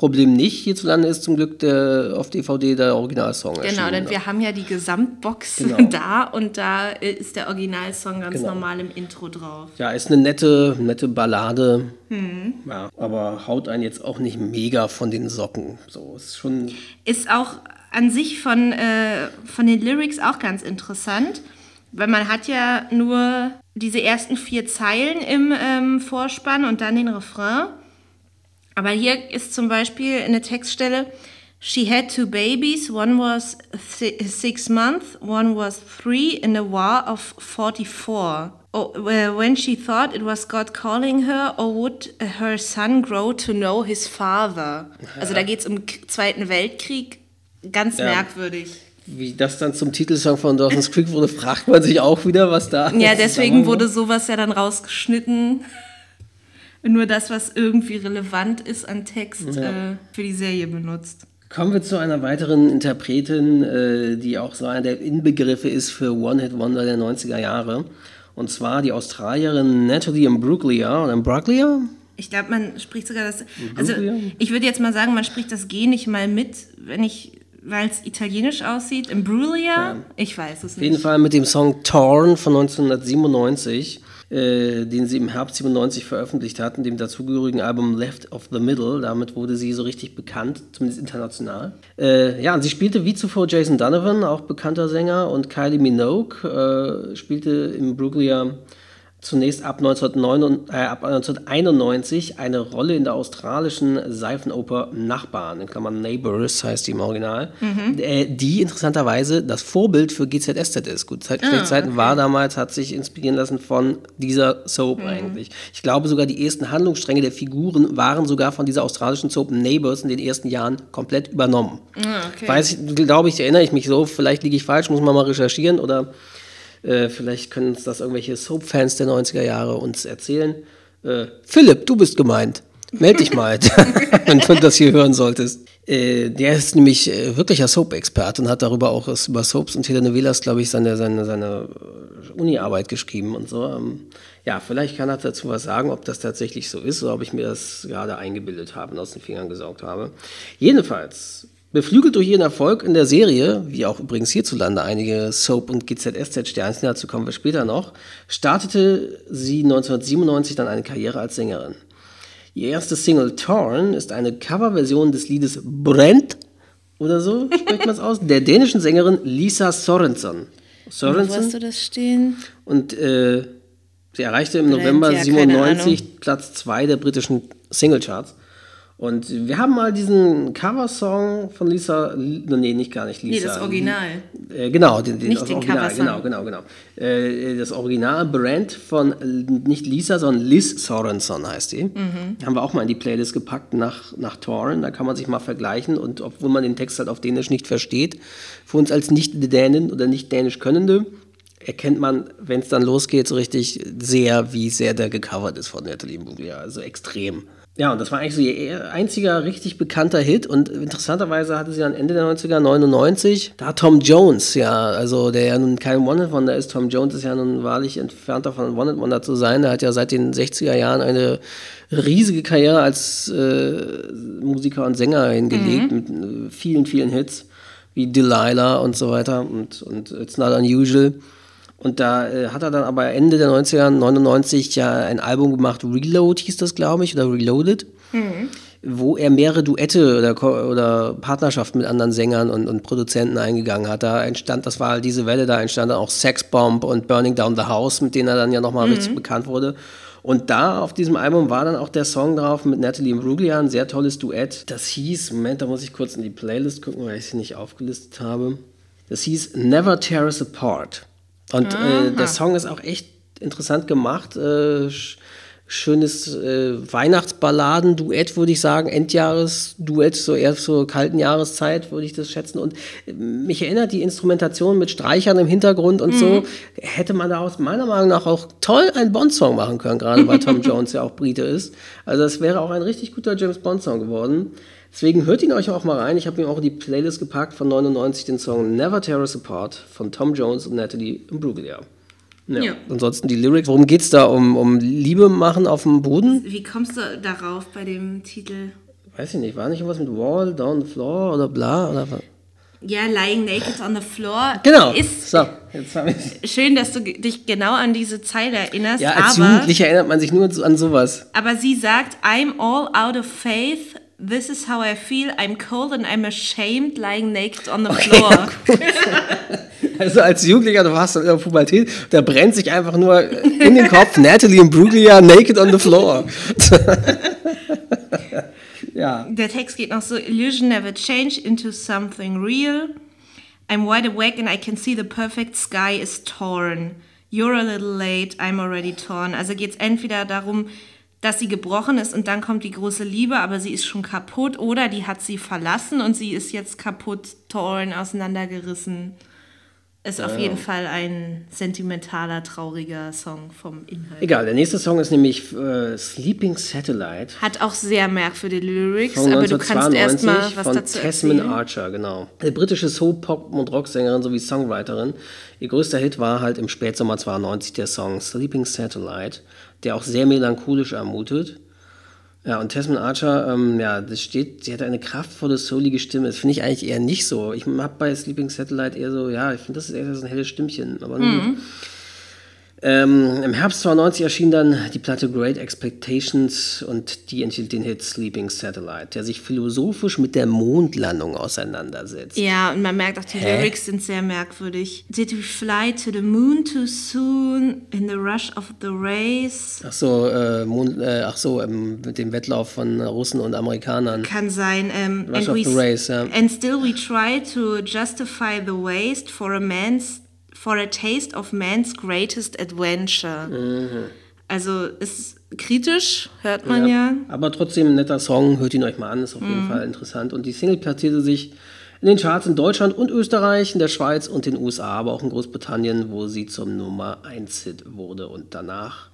S1: Problem nicht. Hierzulande ist zum Glück der, auf DVD der Originalsong
S2: Genau, denn wir haben ja die Gesamtbox
S1: Genau.
S2: da und da ist der Originalsong ganz
S1: Genau.
S2: normal im Intro drauf.
S1: Ja, ist eine nette, nette Ballade.
S2: Mhm.
S1: Ja, aber haut einen jetzt auch nicht mega von den Socken. So, ist schon.
S2: Ist auch an sich von, äh, von den Lyrics auch ganz interessant, weil man hat ja nur diese ersten vier Zeilen im ähm, Vorspann und dann den Refrain. Aber hier ist zum Beispiel eine Textstelle, She had two babies. One was six months, one was three in a war of 44. Oh, when she thought it was God calling her, or would her son grow to know his father? Ja. Also da geht es um Zweiten Weltkrieg. Ganz ja. merkwürdig.
S1: Wie das dann zum Titelsong von Dawson's Creek wurde, fragt man sich auch wieder, was da
S2: Ja, deswegen wurde sowas ja dann rausgeschnitten. Nur das, was irgendwie relevant ist an Text, ja. äh, für die Serie benutzt.
S1: Kommen wir zu einer weiteren Interpretin, äh, die auch so einer der Inbegriffe ist für One-Hit-Wonder der 90er Jahre. Und zwar die Australierin Natalie Imbruglia oder Imbruglia?
S2: Ich glaube, man spricht sogar das. Also, ich würde jetzt mal sagen, man spricht das G nicht mal mit, wenn ich. Weil es italienisch aussieht. Imbruglia? Ja. Ich weiß es nicht.
S1: Auf jeden Fall mit dem Song Torn von 1997 äh, den sie im Herbst 97 veröffentlicht hatten, dem dazugehörigen Album Left of the Middle. Damit wurde sie so richtig bekannt, zumindest international. Äh, ja, und sie spielte wie zuvor Jason Donovan, auch bekannter Sänger, und Kylie Minogue äh, spielte im Bruglia zunächst ab, 1999, äh, ab 1991 eine Rolle in der australischen Seifenoper Nachbarn, in Klammern Neighbors heißt die im Original, mhm. äh, die interessanterweise das Vorbild für GZSZ ist. Gut, Zeit, ah, Zeiten okay. war damals, hat sich inspirieren lassen von dieser Soap mhm. eigentlich. Ich glaube sogar, die ersten Handlungsstränge der Figuren waren sogar von dieser australischen Soap Neighbors in den ersten Jahren komplett übernommen. Ah, okay. Weiß ich, glaube ich, erinnere ich mich so, vielleicht liege ich falsch, muss man mal recherchieren oder äh, vielleicht können uns das irgendwelche Soap-Fans der 90er Jahre uns erzählen. Äh, Philipp, du bist gemeint. Meld dich mal, wenn du das hier hören solltest. Äh, der ist nämlich äh, wirklicher Soap-Experte und hat darüber auch über Soaps und Telenovelas, glaube ich, seine, seine, seine Uni-Arbeit geschrieben und so. Ähm, ja, vielleicht kann er dazu was sagen, ob das tatsächlich so ist oder ob ich mir das gerade eingebildet habe und aus den Fingern gesaugt habe. Jedenfalls Beflügelt durch ihren Erfolg in der Serie, wie auch übrigens hierzulande einige Soap- und GZSZ-Sternchen, dazu kommen wir später noch, startete sie 1997 dann eine Karriere als Sängerin. Ihr erstes Single Torn ist eine Coverversion des Liedes Brent oder so spricht man es aus, der dänischen Sängerin Lisa Sorensen.
S2: Sorensen. Wo hast du das stehen?
S1: Und äh, sie erreichte im Brent, November ja, 97 Platz 2 der britischen Singlecharts. Und wir haben mal diesen Coversong von Lisa, nee, nicht gar nicht Lisa.
S2: Nee, das Original.
S1: Äh, genau, den, den, nicht den Original, Coversong. genau, genau, genau. Äh, das Original Brand von nicht Lisa, sondern Liz Sorenson heißt die. Mhm. Haben wir auch mal in die Playlist gepackt nach, nach Torren. Da kann man sich mal vergleichen und obwohl man den Text halt auf Dänisch nicht versteht, für uns als Nicht-Dänen oder nicht Dänisch Könnende, erkennt man, wenn es dann losgeht, so richtig sehr, wie sehr der gecovert ist von Natalie Imbruglia. Also extrem. Ja, und das war eigentlich so ihr einziger richtig bekannter Hit. Und interessanterweise hatte sie dann Ende der 90er, 99, da Tom Jones, ja, also der ja nun kein One-Hit-Wonder ist. Tom Jones ist ja nun wahrlich entfernt davon, One-Hit-Wonder zu sein. Er hat ja seit den 60er Jahren eine riesige Karriere als äh, Musiker und Sänger hingelegt mhm. mit äh, vielen, vielen Hits wie Delilah und so weiter und, und It's Not Unusual. Und da äh, hat er dann aber Ende der 90er, 99 ja ein Album gemacht, Reload hieß das, glaube ich, oder Reloaded, mhm. wo er mehrere Duette oder, oder Partnerschaften mit anderen Sängern und, und Produzenten eingegangen hat. Da entstand, das war halt diese Welle, da entstand dann auch Sex Bomb und Burning Down the House, mit denen er dann ja nochmal mhm. richtig bekannt wurde. Und da auf diesem Album war dann auch der Song drauf mit Natalie Imbruglia, ein sehr tolles Duett. Das hieß, Moment, da muss ich kurz in die Playlist gucken, weil ich sie nicht aufgelistet habe. Das hieß Never Tear Us Apart. Und äh, der Song ist auch echt interessant gemacht. Äh, schönes äh, Weihnachtsballaden-Duett, würde ich sagen. Endjahres-Duett, so eher zur kalten Jahreszeit, würde ich das schätzen. Und äh, mich erinnert die Instrumentation mit Streichern im Hintergrund und mhm. so. Hätte man daraus meiner Meinung nach auch toll einen Bond-Song machen können, gerade weil Tom Jones ja auch Brite ist. Also, das wäre auch ein richtig guter James Bond-Song geworden. Deswegen hört ihn euch auch mal rein. Ich habe ihm auch in die Playlist gepackt von 99 den Song Never Tear Us Apart von Tom Jones und Natalie Imbruglia. Ja. ja. Ansonsten die Lyrics. Worum geht es da? Um, um Liebe machen auf dem Boden?
S2: Wie kommst du darauf bei dem Titel?
S1: Weiß ich nicht. War nicht irgendwas mit Wall, Down the Floor oder bla? Oder was?
S2: Ja, Lying Naked on the Floor.
S1: Genau.
S2: Ist so, schön, dass du dich genau an diese Zeile erinnerst.
S1: Ja, als aber, Jugendlicher erinnert man sich nur an sowas.
S2: Aber sie sagt, I'm all out of faith This is how I feel. I'm cold and I'm ashamed lying naked on the floor.
S1: also als Jugendlicher, du warst in der Pubertät, da brennt sich einfach nur in den Kopf Natalie und Bruglia naked on the floor. Ja.
S2: Der Text geht noch so: Illusion never changed into something real. I'm wide awake and I can see the perfect sky is torn. You're a little late, I'm already torn. Also geht es entweder darum, dass sie gebrochen ist und dann kommt die große Liebe, aber sie ist schon kaputt, oder die hat sie verlassen und sie ist jetzt kaputt, torn, auseinandergerissen. Ist auf jeden Fall ein sentimentaler, trauriger Song vom Inhalt.
S1: Egal, der nächste Song ist nämlich äh, Sleeping Satellite.
S2: Hat auch sehr merkwürdige Lyrics,
S1: Von
S2: aber du kannst
S1: 1992
S2: erst mal was
S1: von
S2: dazu
S1: Tasman
S2: erzählen.
S1: Archer, genau. Eine britische Soul, Pop und Rocksängerin sowie Songwriterin. Ihr größter Hit war halt im Spätsommer 92 der Song Sleeping Satellite, der auch sehr melancholisch ermutet. Ja, und Tasman Archer, ähm, ja, das steht, sie hat eine kraftvolle, soulige Stimme. Das finde ich eigentlich eher nicht so. Ich habe bei Sleeping Satellite eher so, ja, ich finde, das ist eher so ein helles Stimmchen. Aber gut. Ähm, Im Herbst 92 erschien dann die Platte Great Expectations und die enthielt den Hit Sleeping Satellite, der sich philosophisch mit der Mondlandung auseinandersetzt.
S2: Ja, und man merkt auch, die
S1: Hä?
S2: Lyrics sind sehr merkwürdig. Did we fly to the moon too soon in the rush of the race?
S1: Ach so, äh, Mond, äh, ach so, ähm, mit dem Wettlauf von Russen und Amerikanern.
S2: Kann sein. Ähm,
S1: Rush of the race, ja.
S2: and still we try to justify the waste for a man's for a taste of man's greatest adventure. Also ist kritisch, hört man ja.
S1: Aber trotzdem ein netter Song, hört ihn euch mal an, ist auf
S2: Mhm.
S1: jeden Fall interessant. Und die Single platzierte sich in den Charts in Deutschland und Österreich, in der Schweiz und den USA, aber auch in Großbritannien, wo sie zum Nummer 1 Hit wurde und danach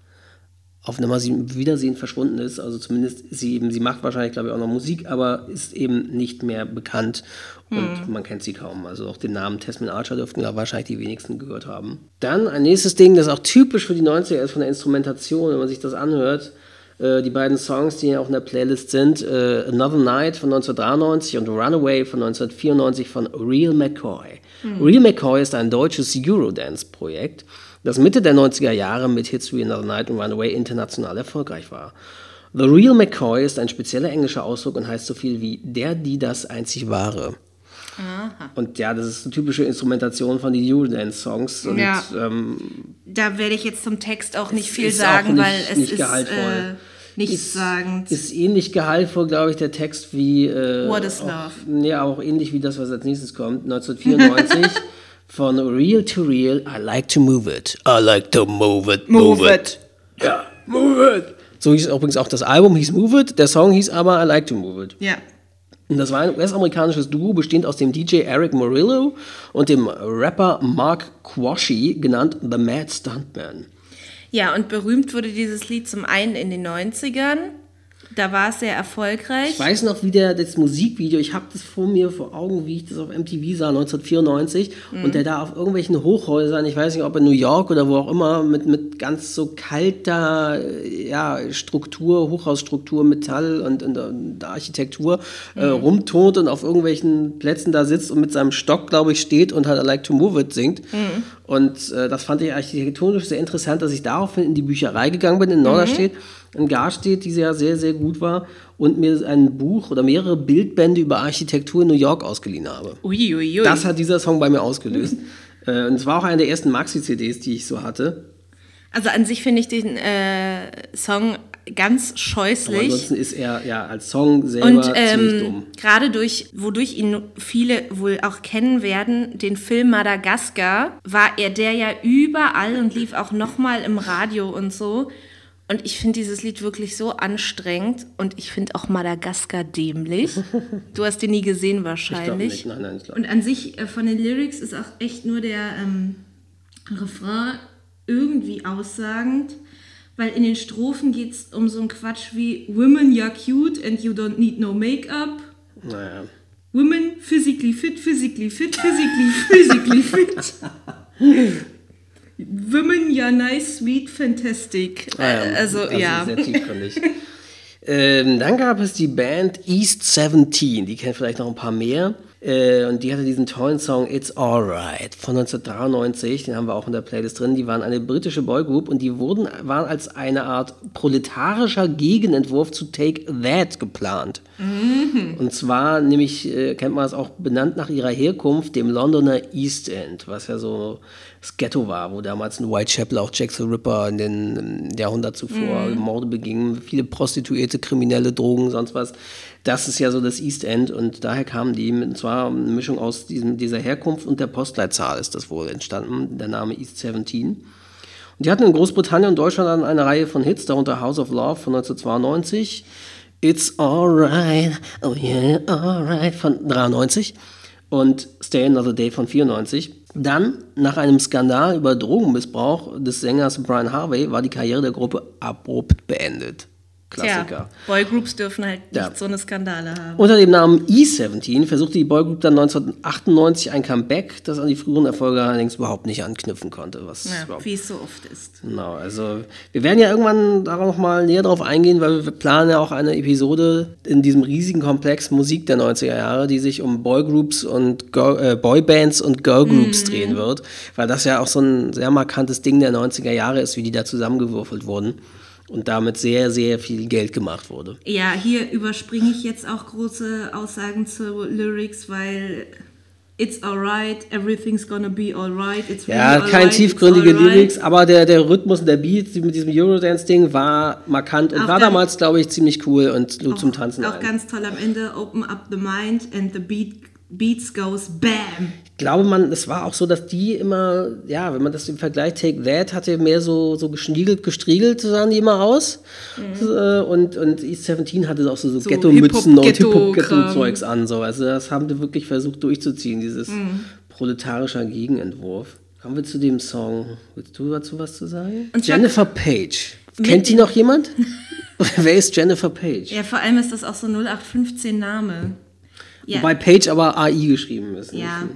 S1: auf Wiedersehen verschwunden ist. Also zumindest sie eben, sie macht wahrscheinlich, glaube ich, auch noch Musik, aber ist eben nicht mehr bekannt und man kennt sie kaum. Also auch den Namen Tasman Archer dürften ja wahrscheinlich die wenigsten gehört haben. Dann ein nächstes Ding, das auch typisch für die 90er ist von der Instrumentation, wenn man sich das anhört. Äh, die beiden Songs, die ja auch in der Playlist sind, äh, Another Night von 1993 und Runaway von 1994 von Real McCoy. Real McCoy ist ein deutsches Eurodance-Projekt, das Mitte der 90er Jahre mit Hits wie Another Night und Runaway international erfolgreich war. The Real McCoy ist ein spezieller englischer Ausdruck und heißt so viel wie der, die das einzig wahre. Und ja, das ist eine typische Instrumentation von den Eurodance-Songs.
S2: Ja.
S1: ähm,
S2: Da werde ich jetzt zum Text auch nicht viel
S1: auch
S2: sagen,
S1: nicht-
S2: weil es
S1: nicht
S2: ist
S1: gehaltvoll.
S2: äh, nichtssagend.
S1: ist ähnlich gehaltvoll, glaube ich, der Text wie. Äh,
S2: What is
S1: auch,
S2: Love?
S1: Nee, aber auch ähnlich wie das, was als nächstes kommt. 1994 von Real to Real. I like to move it. I like to move it. Move, it. Ja, move it. So hieß übrigens auch das Album, hieß Move It. Der Song hieß aber I like to move it.
S2: Ja.
S1: Und das war ein US-amerikanisches Duo, bestehend aus dem DJ Eric Murillo und dem Rapper Mark Quashy, genannt The Mad Stuntman.
S2: Ja, und berühmt wurde dieses Lied zum einen in den 90ern. Da war es sehr erfolgreich.
S1: Ich weiß noch, wie der, das Musikvideo, ich habe das vor mir vor Augen, wie ich das auf MTV sah, 1994. Und der da auf irgendwelchen Hochhäusern, ich weiß nicht, ob in New York oder wo auch immer, mit, mit ganz so kalter äh, ja, Struktur, Hochhausstruktur, Metall und, und, und Architektur äh, rumtont und auf irgendwelchen Plätzen da sitzt und mit seinem Stock, glaube ich, steht und halt I Like to Move It singt. Und äh, das fand ich architektonisch sehr interessant, dass ich daraufhin in die Bücherei gegangen bin in Norderstedt, in Garstedt, die ja sehr, sehr gut war, und mir ein Buch oder mehrere Bildbände über Architektur in New York ausgeliehen habe.
S2: Uiuiui.
S1: Das hat dieser Song bei mir ausgelöst. Äh, und es war auch eine der ersten Maxi-CDs, die ich so hatte.
S2: Also an sich finde ich den äh, Song ganz
S1: Aber
S2: scheußlich.
S1: ansonsten ist er ja als Song selber
S2: Und
S1: ziemlich
S2: ähm,
S1: dumm.
S2: gerade durch, wodurch ihn viele wohl auch kennen werden, den Film Madagaskar, war er der ja überall und lief auch nochmal im Radio und so. Und ich finde dieses Lied wirklich so anstrengend und ich finde auch Madagaskar dämlich. Du hast den nie gesehen
S1: Ich glaube
S2: wahrscheinlich.
S1: nicht. Nein, nein, ich
S2: Und an sich äh, von den Lyrics ist auch echt nur der ähm, Refrain irgendwie aussagend, weil in den Strophen geht es um so einen Quatsch wie Women, you're cute and you don't need no makeup.
S1: Naja.
S2: Women, physically fit, physically fit, physically, physically fit. Women, you're nice, sweet, fantastic.
S1: Ah ja,
S2: Äh, also,
S1: das
S2: ja.
S1: Sehr tiefgründig. ähm, dann gab es die Band East 17, die kennt vielleicht noch ein paar mehr. Äh, und die hatte diesen tollen Song It's Alright von 1993, den haben wir auch in der Playlist drin. Die waren eine britische Boygroup und die wurden, waren als eine Art proletarischer Gegenentwurf zu Take That geplant. Und zwar nämlich, äh, kennt man es auch benannt nach ihrer Herkunft, dem Londoner East End, was ja so das Ghetto war, wo damals in Whitechapel auch Jack the Ripper in den Jahrhundert zuvor Morde begingen, viele Prostituierte, Kriminelle, Drogen, sonst was. Das ist ja so das East End und daher kamen die, und zwar eine Mischung aus diesem, dieser Herkunft und der Postleitzahl ist das wohl entstanden, der Name East 17. Und die hatten in Großbritannien und Deutschland dann eine Reihe von Hits, darunter House of Love von 1992, It's Alright, Oh Yeah, Alright von 93 und Stay Another Day von 94. Dann, nach einem Skandal über Drogenmissbrauch des Sängers Brian Harvey, war die Karriere der Gruppe abrupt beendet. Klassiker.
S2: Tja, Boygroups dürfen halt nicht ja. so eine Skandale haben.
S1: Unter dem Namen E17 versuchte die Boygroup dann 1998 ein Comeback, das an die früheren Erfolge allerdings überhaupt nicht anknüpfen konnte. Was
S2: ja, wie es so oft ist.
S1: Genau, also wir werden ja irgendwann darauf noch mal näher drauf eingehen, weil wir planen ja auch eine Episode in diesem riesigen Komplex Musik der 90er Jahre, die sich um Boygroups und Girl, äh, Boybands und Girlgroups mhm. drehen wird, weil das ja auch so ein sehr markantes Ding der 90er Jahre ist, wie die da zusammengewürfelt wurden und damit sehr, sehr viel Geld gemacht wurde.
S2: Ja, hier überspringe ich jetzt auch große Aussagen zu Lyrics, weil It's alright, everything's gonna be alright. It's
S1: really ja, kein tiefgründige Lyrics, aber der, der Rhythmus und der Beat mit diesem Eurodance-Ding war markant und war damals, glaube ich, ziemlich cool und nur zum Tanzen.
S2: Auch ein. ganz toll am Ende, Open up the mind and the beat Beats goes BAM.
S1: Ich glaube, man, es war auch so, dass die immer, ja, wenn man das im Vergleich Take That hatte, mehr so, so geschniegelt, gestriegelt sahen die immer aus. Mhm. Äh, und, und East 17 hatte auch so, so, so Ghetto-Mützen und Hip-Hop-Ghetto-Zeugs an. So. Also das haben die wirklich versucht durchzuziehen, dieses mhm. proletarischer Gegenentwurf. Kommen wir zu dem Song. Willst du dazu was zu sagen? Und Jennifer Page. Kennt die noch jemand? Wer ist Jennifer Page?
S2: Ja, vor allem ist das auch so 0815 Name.
S1: Ja. Wobei Page aber AI geschrieben ist.
S2: Ja.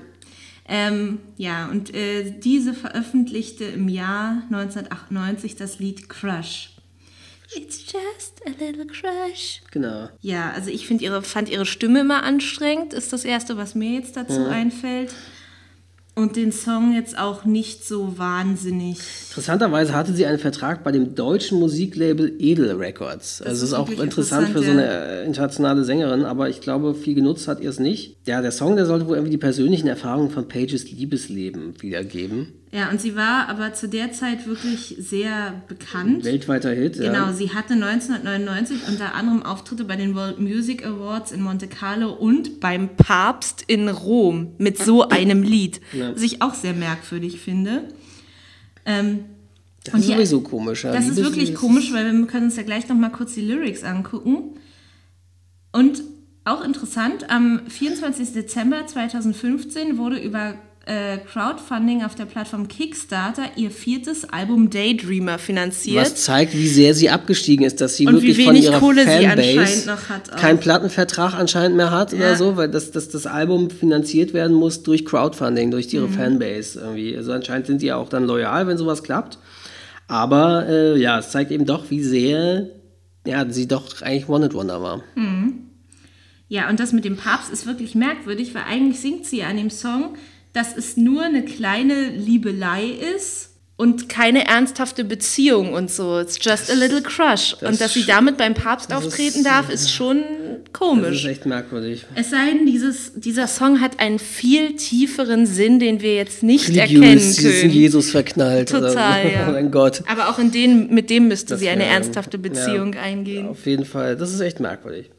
S2: Ähm, ja, und äh, diese veröffentlichte im Jahr 1998 das Lied Crush. It's just a little crush.
S1: Genau.
S2: Ja, also ich ihre, fand ihre Stimme immer anstrengend, ist das Erste, was mir jetzt dazu ja. einfällt und den Song jetzt auch nicht so wahnsinnig.
S1: Interessanterweise hatte sie einen Vertrag bei dem deutschen Musiklabel Edel Records. Das also ist, ist auch interessant, interessant für so eine äh, internationale Sängerin, aber ich glaube, viel genutzt hat ihr es nicht. Ja, der Song, der sollte wohl irgendwie die persönlichen Erfahrungen von Pages Liebesleben wiedergeben.
S2: Ja, und sie war aber zu der Zeit wirklich sehr bekannt.
S1: Weltweiter Hit,
S2: Genau, ja. sie hatte 1999 unter anderem Auftritte bei den World Music Awards in Monte Carlo und beim Papst in Rom mit so einem Lied, ja. was ich auch sehr merkwürdig finde. Ähm,
S1: das ist sowieso komisch.
S2: Ja. Das ist wirklich komisch, weil wir können uns ja gleich nochmal kurz die Lyrics angucken. Und auch interessant, am 24. Dezember 2015 wurde über äh, Crowdfunding auf der Plattform Kickstarter ihr viertes Album Daydreamer finanziert.
S1: Was zeigt, wie sehr sie abgestiegen ist, dass sie Und wirklich von ihrer Kohle Fanbase keinen Plattenvertrag anscheinend mehr hat ja. oder so, weil das, das, das Album finanziert werden muss durch Crowdfunding, durch ihre mhm. Fanbase irgendwie. Also anscheinend sind die ja auch dann loyal, wenn sowas klappt. Aber äh, ja, es zeigt eben doch, wie sehr ja, sie doch eigentlich Wanted Wonder war.
S2: Mhm. Ja, und das mit dem Papst ist wirklich merkwürdig, weil eigentlich singt sie an dem Song, dass es nur eine kleine Liebelei ist und keine ernsthafte Beziehung und so. It's just a little crush. Das und dass sie damit beim Papst auftreten ist, darf, ist schon komisch. Das
S1: ist echt merkwürdig.
S2: Es sei denn, dieses, dieser Song hat einen viel tieferen Sinn, den wir jetzt nicht Religious, erkennen können. Sie
S1: in Jesus verknallt.
S2: Total, oder, ja.
S1: Oh mein Gott.
S2: Aber auch in den, mit dem müsste das sie eine ernsthafte Beziehung ja, eingehen.
S1: Auf jeden Fall. Das ist echt merkwürdig.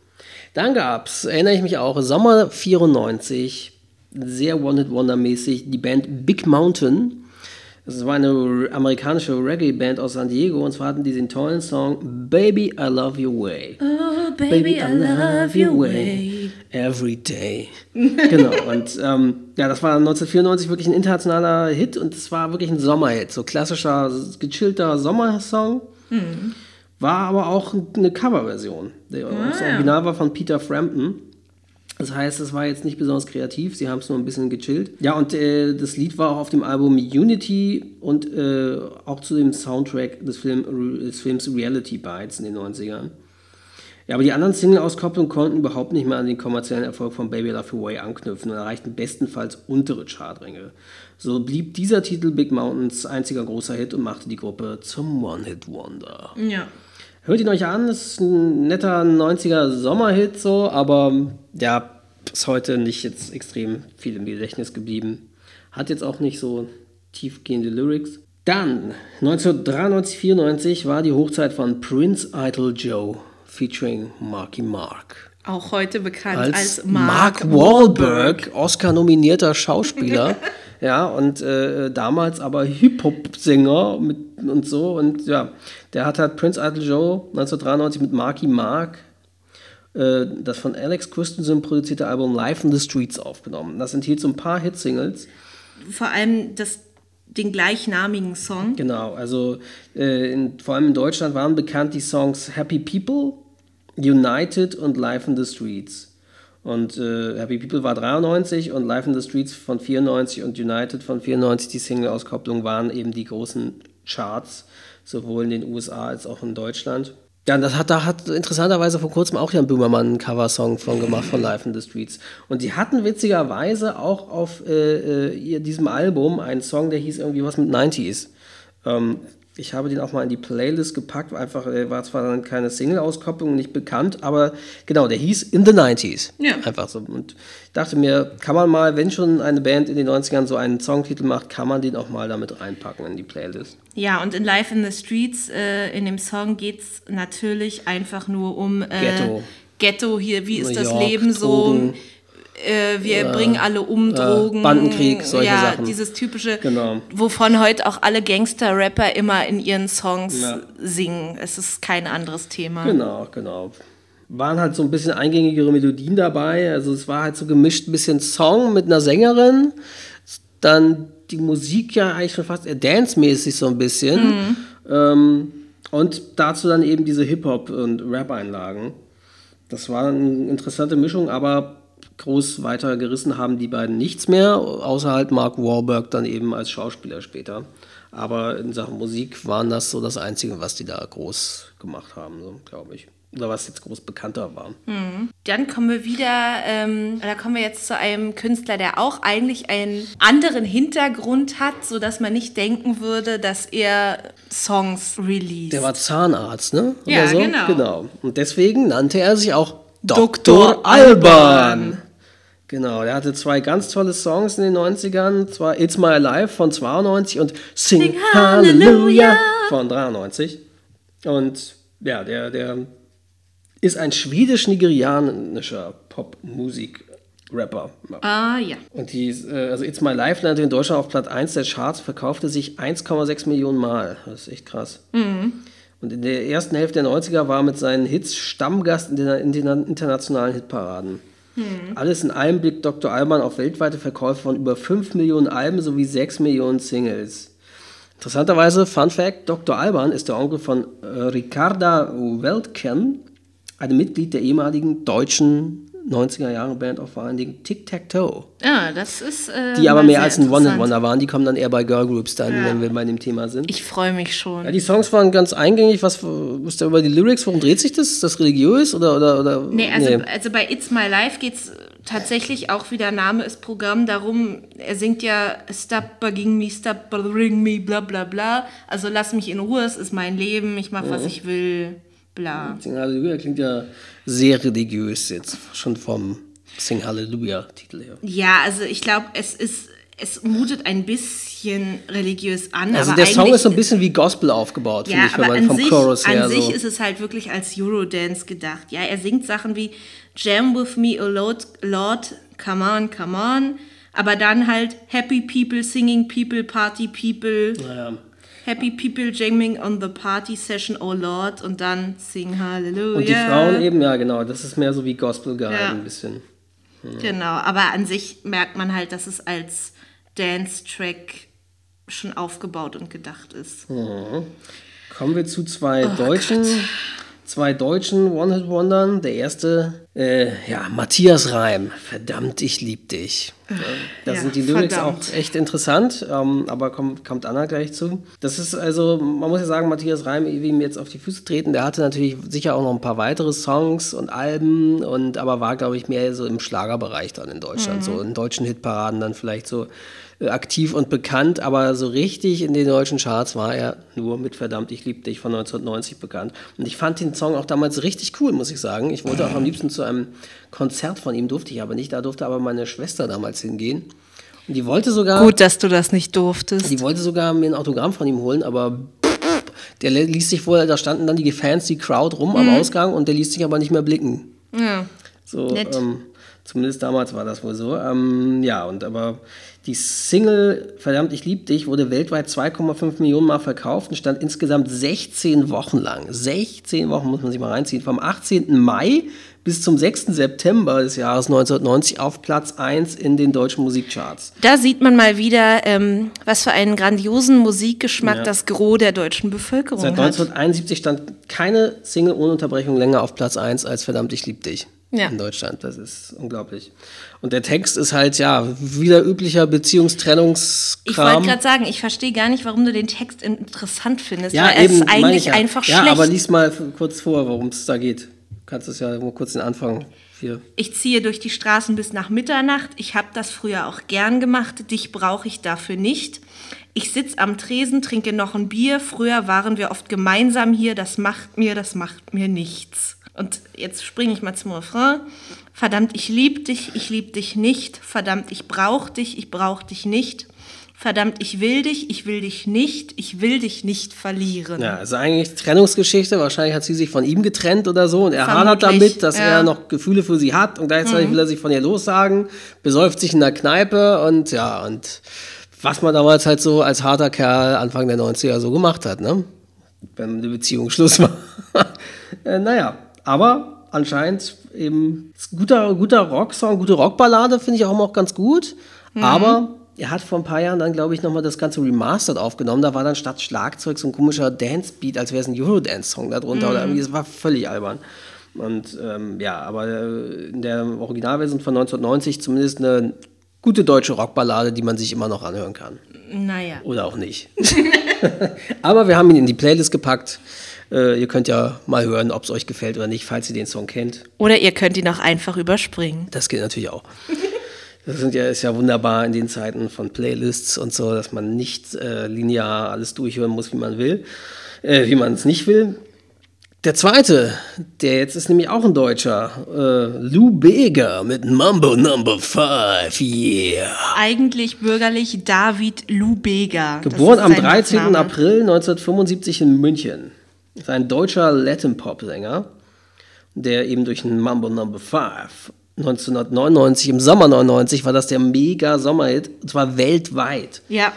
S1: Dann gab es, erinnere ich mich auch, Sommer 94 sehr One-Hit-Wonder-mäßig die Band Big Mountain. Das war eine amerikanische Reggae-Band aus San Diego und zwar hatten die den tollen Song Baby I Love Your Way.
S2: Oh, Baby, baby I, Love Your Way.
S1: Every Day. genau, und ähm, ja, das war 1994 wirklich ein internationaler Hit und es war wirklich ein Sommerhit, so klassischer, gechillter Sommersong. Mhm. War aber auch eine Coverversion. Ah, das Original war von Peter Frampton. Das heißt, es war jetzt nicht besonders kreativ, sie haben es nur ein bisschen gechillt. Ja, und äh, das Lied war auch auf dem Album Unity und äh, auch zu dem Soundtrack des, Film, des Films Reality Bites in den 90ern. Ja, aber die anderen Single-Auskopplungen konnten überhaupt nicht mehr an den kommerziellen Erfolg von Baby Love Your Way anknüpfen und erreichten bestenfalls untere Chartränge. So blieb dieser Titel Big Mountains einziger großer Hit und machte die Gruppe zum One-Hit-Wonder.
S2: Ja.
S1: Hört ihn euch an, ist ein netter 90er Sommerhit so, aber ja, ist heute nicht jetzt extrem viel im Gedächtnis geblieben. Hat jetzt auch nicht so tiefgehende Lyrics. Dann, 1993, 94 war die Hochzeit von Prince Idol Joe featuring Marky Mark.
S2: Auch heute bekannt als,
S1: als Mark, Mark Wahlberg, Oscar-nominierter Schauspieler. ja, und äh, damals aber Hip-Hop-Sänger und so. Und ja, der hat halt Prince Idol Joe 1993 mit Marky Mark äh, das von Alex Christensen produzierte Album Live in the Streets aufgenommen. Das enthielt so ein paar Hitsingles.
S2: Vor allem das den gleichnamigen Song.
S1: Genau, also äh, in, vor allem in Deutschland waren bekannt die Songs Happy People, United und Live in the Streets. Und äh, Happy People war 93 und Live in the Streets von 94 und United von 94, die Single-Auskopplung, waren eben die großen Charts, sowohl in den USA als auch in Deutschland. Ja, das hat, da hat interessanterweise vor kurzem auch Jan Böhmermann einen Coversong von gemacht von Live in the Streets. Und die hatten witzigerweise auch auf äh, äh, diesem Album einen Song, der hieß irgendwie was mit 90s. Ähm, ich habe den auch mal in die Playlist gepackt, einfach er war zwar dann keine Single-Auskopplung, nicht bekannt, aber genau, der hieß In the 90s. Ja. Einfach so. Und ich dachte mir, kann man mal, wenn schon eine Band in den 90ern so einen Songtitel macht, kann man den auch mal damit reinpacken in die Playlist.
S2: Ja, und in Live in the Streets, äh, in dem Song geht es natürlich einfach nur um äh, Ghetto. Ghetto hier, wie ist New das York, Leben Drogen. so? Äh, wir ja, bringen alle um Drogen.
S1: Bandenkrieg, solche ja, Sachen.
S2: dieses typische, genau. wovon heute auch alle Gangster-Rapper immer in ihren Songs ja. singen. Es ist kein anderes Thema.
S1: Genau, genau. Waren halt so ein bisschen eingängigere Melodien dabei. Also es war halt so gemischt ein bisschen Song mit einer Sängerin. Dann die Musik ja eigentlich schon fast eher dance-mäßig so ein bisschen. Mhm. Ähm, und dazu dann eben diese Hip-Hop- und Rap-Einlagen. Das war eine interessante Mischung, aber groß weiter gerissen haben die beiden nichts mehr, außer halt Mark Warburg dann eben als Schauspieler später. Aber in Sachen Musik waren das so das Einzige, was die da groß gemacht haben, so, glaube ich. Oder was jetzt groß bekannter war.
S2: Mhm. Dann kommen wir wieder, ähm, da kommen wir jetzt zu einem Künstler, der auch eigentlich einen anderen Hintergrund hat, sodass man nicht denken würde, dass er Songs released.
S1: Der war Zahnarzt, ne?
S2: Oder ja, so? genau.
S1: genau. Und deswegen nannte er sich auch Dr. Alban. Genau, er hatte zwei ganz tolle Songs in den 90ern, zwar It's My Life von 92 und Sing, Sing Hallelujah von 93. Und ja, der, der ist ein schwedisch-nigerianischer Popmusik-Rapper.
S2: Ah, ja.
S1: Und die, äh, also It's My Life landete in Deutschland auf Platz 1 der Charts, verkaufte sich 1,6 Millionen Mal. Das ist echt krass. Mhm. Und in der ersten Hälfte der 90er war er mit seinen Hits Stammgast in den, in den internationalen Hitparaden. Hm. Alles in allem blickt Dr. Alban auf weltweite Verkäufe von über 5 Millionen Alben sowie 6 Millionen Singles. Interessanterweise, Fun Fact: Dr. Alban ist der Onkel von äh, Ricarda Weltken, einem Mitglied der ehemaligen deutschen 90er-Jahre-Band auch vor allen Dingen Tic-Tac-Toe.
S2: Ja, das ist. Äh,
S1: die aber mehr als ein One-Hit-Wonder waren. Die kommen dann eher bei Girlgroups dann, ja. wenn wir bei dem Thema sind.
S2: Ich freue mich schon.
S1: Ja, die Songs waren ganz eingängig. Was wisst ihr über die Lyrics? Worum dreht sich das? Ist das religiös oder. oder, oder
S2: nee, also, nee. also bei It's My Life geht es tatsächlich auch, wie der Name ist, Programm darum. Er singt ja Stop bugging me, stop bothering me, bla bla bla. Also lass mich in Ruhe, es ist mein Leben, ich mache, was ich will bla.
S1: Sing Halleluja klingt ja sehr religiös jetzt, schon vom Sing Halleluja-Titel her.
S2: Ja, also ich glaube, es ist, es mutet ein bisschen religiös an.
S1: Also der Song ist so ein bisschen wie Gospel aufgebaut, ja, finde ich, wenn man vom
S2: sich,
S1: Chorus her
S2: An sich so. ist es halt wirklich als Eurodance gedacht. Ja, er singt Sachen wie Jam with me, oh Lord, Lord, come on, come on. Aber dann halt Happy People, Singing People, Party People. Naja. Happy People Jamming on the Party Session, Oh Lord, und dann Sing Hallelujah.
S1: Und die Frauen eben, ja genau, das ist mehr so wie Gospel gehalten ja. ein bisschen.
S2: Hm. Genau, aber an sich merkt man halt, dass es als Dance-Track schon aufgebaut und gedacht ist.
S1: Mhm. Kommen wir zu zwei oh deutschen Gott zwei deutschen One-Hit-Wondern. Der erste, äh, ja, Matthias Reim. Verdammt, ich lieb dich. Da ja, sind die Lyrics verdammt. auch echt interessant, ähm, aber kommt, kommt Anna gleich zu. Das ist also, man muss ja sagen, Matthias Reim, wie ihm jetzt auf die Füße treten, der hatte natürlich sicher auch noch ein paar weitere Songs und Alben, und aber war, glaube ich, mehr so im Schlagerbereich dann in Deutschland. Mhm. So in deutschen Hitparaden dann vielleicht so aktiv und bekannt, aber so richtig in den deutschen Charts war er nur mit Verdammt, ich lieb dich von 1990 bekannt. Und ich fand den Song auch damals richtig cool, muss ich sagen. Ich wollte auch am liebsten zu einem Konzert von ihm, durfte ich aber nicht. Da durfte aber meine Schwester damals hingehen. Und die wollte sogar.
S2: Gut, dass du das nicht durftest.
S1: Die wollte sogar mir ein Autogramm von ihm holen, aber der ließ sich wohl, da standen dann die Fans, die Crowd rum mhm. am Ausgang und der ließ sich aber nicht mehr blicken. Ja. So, ähm, zumindest damals war das wohl so. Ähm, ja, und aber die Single Verdammt, ich lieb dich wurde weltweit 2,5 Millionen Mal verkauft und stand insgesamt 16 Wochen lang. 16 Wochen muss man sich mal reinziehen. Vom 18. Mai bis zum 6. September des Jahres 1990 auf Platz 1 in den deutschen Musikcharts.
S2: Da sieht man mal wieder, ähm, was für einen grandiosen Musikgeschmack
S1: Ja.
S2: das Gros der deutschen Bevölkerung
S1: Seit
S2: hat.
S1: 1971 stand keine Single ohne Unterbrechung länger auf Platz 1 als Verdammt, ich lieb dich.
S2: Ja.
S1: In Deutschland. Das ist unglaublich. Und der Text ist halt, ja, wieder üblicher
S2: Ich wollte
S1: Beziehungstrennungskram.
S2: gerade sagen, ich verstehe gar nicht, warum du den Text interessant findest,
S1: Ja,
S2: weil er
S1: eben,
S2: ist
S1: meine ich
S2: eigentlich
S1: ja.
S2: einfach
S1: Ja,
S2: schlecht.
S1: aber lies mal kurz vor, worum es da geht. Du kannst es ja mal kurz den Anfang hier.
S2: Ich ziehe durch die Straßen bis nach Mitternacht. Ich habe das früher auch gern gemacht. Dich brauche ich dafür nicht. Ich sitz am Tresen, trinke noch ein Bier. Früher waren wir oft gemeinsam hier. Das macht mir, das macht mir nichts. Und jetzt springe ich mal zum Refrain. Verdammt, ich lieb dich, ich lieb dich nicht. Verdammt, ich brauch dich, ich brauch dich nicht. Verdammt, ich will dich, ich will dich nicht. Ich will dich nicht verlieren.
S1: Ja, also eigentlich Trennungsgeschichte. Wahrscheinlich hat sie sich von ihm getrennt oder so und er hadert damit, dass
S2: ja. Mhm.
S1: er noch Gefühle für sie hat und gleichzeitig will er sich von ihr lossagen, besäuft sich in der Kneipe und ja, und was man damals halt so als harter Kerl Anfang der 90er so gemacht hat, ne? Wenn eine Beziehung Schluss war. äh, naja, aber anscheinend eben guter, guter Rocksong, gute Rockballade finde ich auch immer auch ganz gut.
S2: Mhm.
S1: Aber er hat vor ein paar Jahren dann, glaube ich, nochmal das Ganze remastered aufgenommen. Da war dann statt Schlagzeug so ein komischer Dance-Beat, als wäre es ein Eurodance-Song darunter. Oder irgendwie, das war völlig albern. Und ähm, ja, aber äh, in der Originalversion von 1990 zumindest eine gute deutsche Rockballade, die man sich immer noch anhören kann.
S2: Naja.
S1: Oder auch nicht. Aber wir haben ihn in die Playlist gepackt. Äh, ihr könnt ja mal hören, ob es euch gefällt oder nicht, falls ihr den Song kennt.
S2: Oder ihr könnt ihn auch einfach überspringen.
S1: Das geht natürlich auch. Das sind ja, ist ja wunderbar in den Zeiten von Playlists und so, dass man nicht äh, linear alles durchhören muss, wie man will, äh, wie man es nicht will. Der zweite, der jetzt ist nämlich auch ein Deutscher, äh, Lou Bega mit Mambo Number 5, yeah.
S2: Eigentlich bürgerlich David Lubega. Das
S1: Geboren am
S2: sein
S1: 13.
S2: Nachname.
S1: April 1975 in München. Ist ein deutscher Latin-Pop-Sänger, der eben durch einen Mambo Number 5 1999, im Sommer 99, war das der mega Sommerhit, und zwar weltweit.
S2: Ja,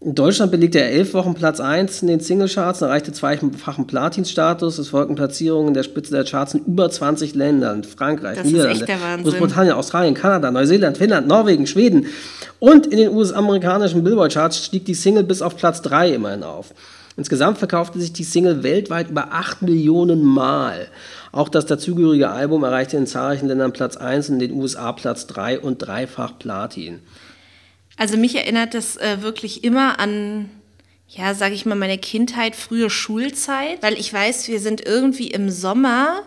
S1: In Deutschland belegte er elf Wochen Platz 1 in den Singlecharts, erreichte zweifachen Platin-Status. Es folgten Platzierungen in der Spitze der Charts in über 20 Ländern. Frankreich,
S2: Das
S1: Niederlande. Großbritannien, Australien, Kanada, Neuseeland, Finnland, Norwegen, Schweden. Und in den US-amerikanischen Billboard-Charts stieg die Single bis auf Platz 3 immerhin auf. Insgesamt verkaufte sich die Single weltweit über 8 Millionen Mal. Auch das dazugehörige Album erreichte in zahlreichen Ländern Platz 1, in den USA Platz 3 und dreifach Platin.
S2: also mich erinnert das äh, wirklich immer an, ja, sage ich mal, meine Kindheit, frühe Schulzeit. Weil ich weiß, wir sind irgendwie im Sommer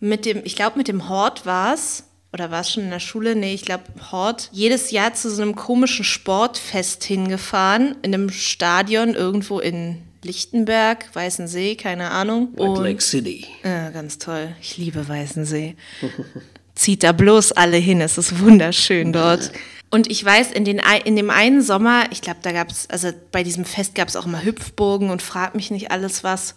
S2: mit dem, ich glaube mit dem Hort war's Oder war es schon in der Schule? Nee, ich glaube Hort. Jedes Jahr zu so einem komischen Sportfest hingefahren. In einem Stadion irgendwo in Lichtenberg, Weißensee, keine Ahnung.
S1: White Lake City.
S2: Ja, ganz toll. Ich liebe Weißensee. Zieht da bloß alle hin, es ist wunderschön dort. Und ich weiß, in, den, in dem einen Sommer, ich glaube, da gab es, also bei diesem Fest gab es auch immer Hüpfburgen und frag mich nicht alles was.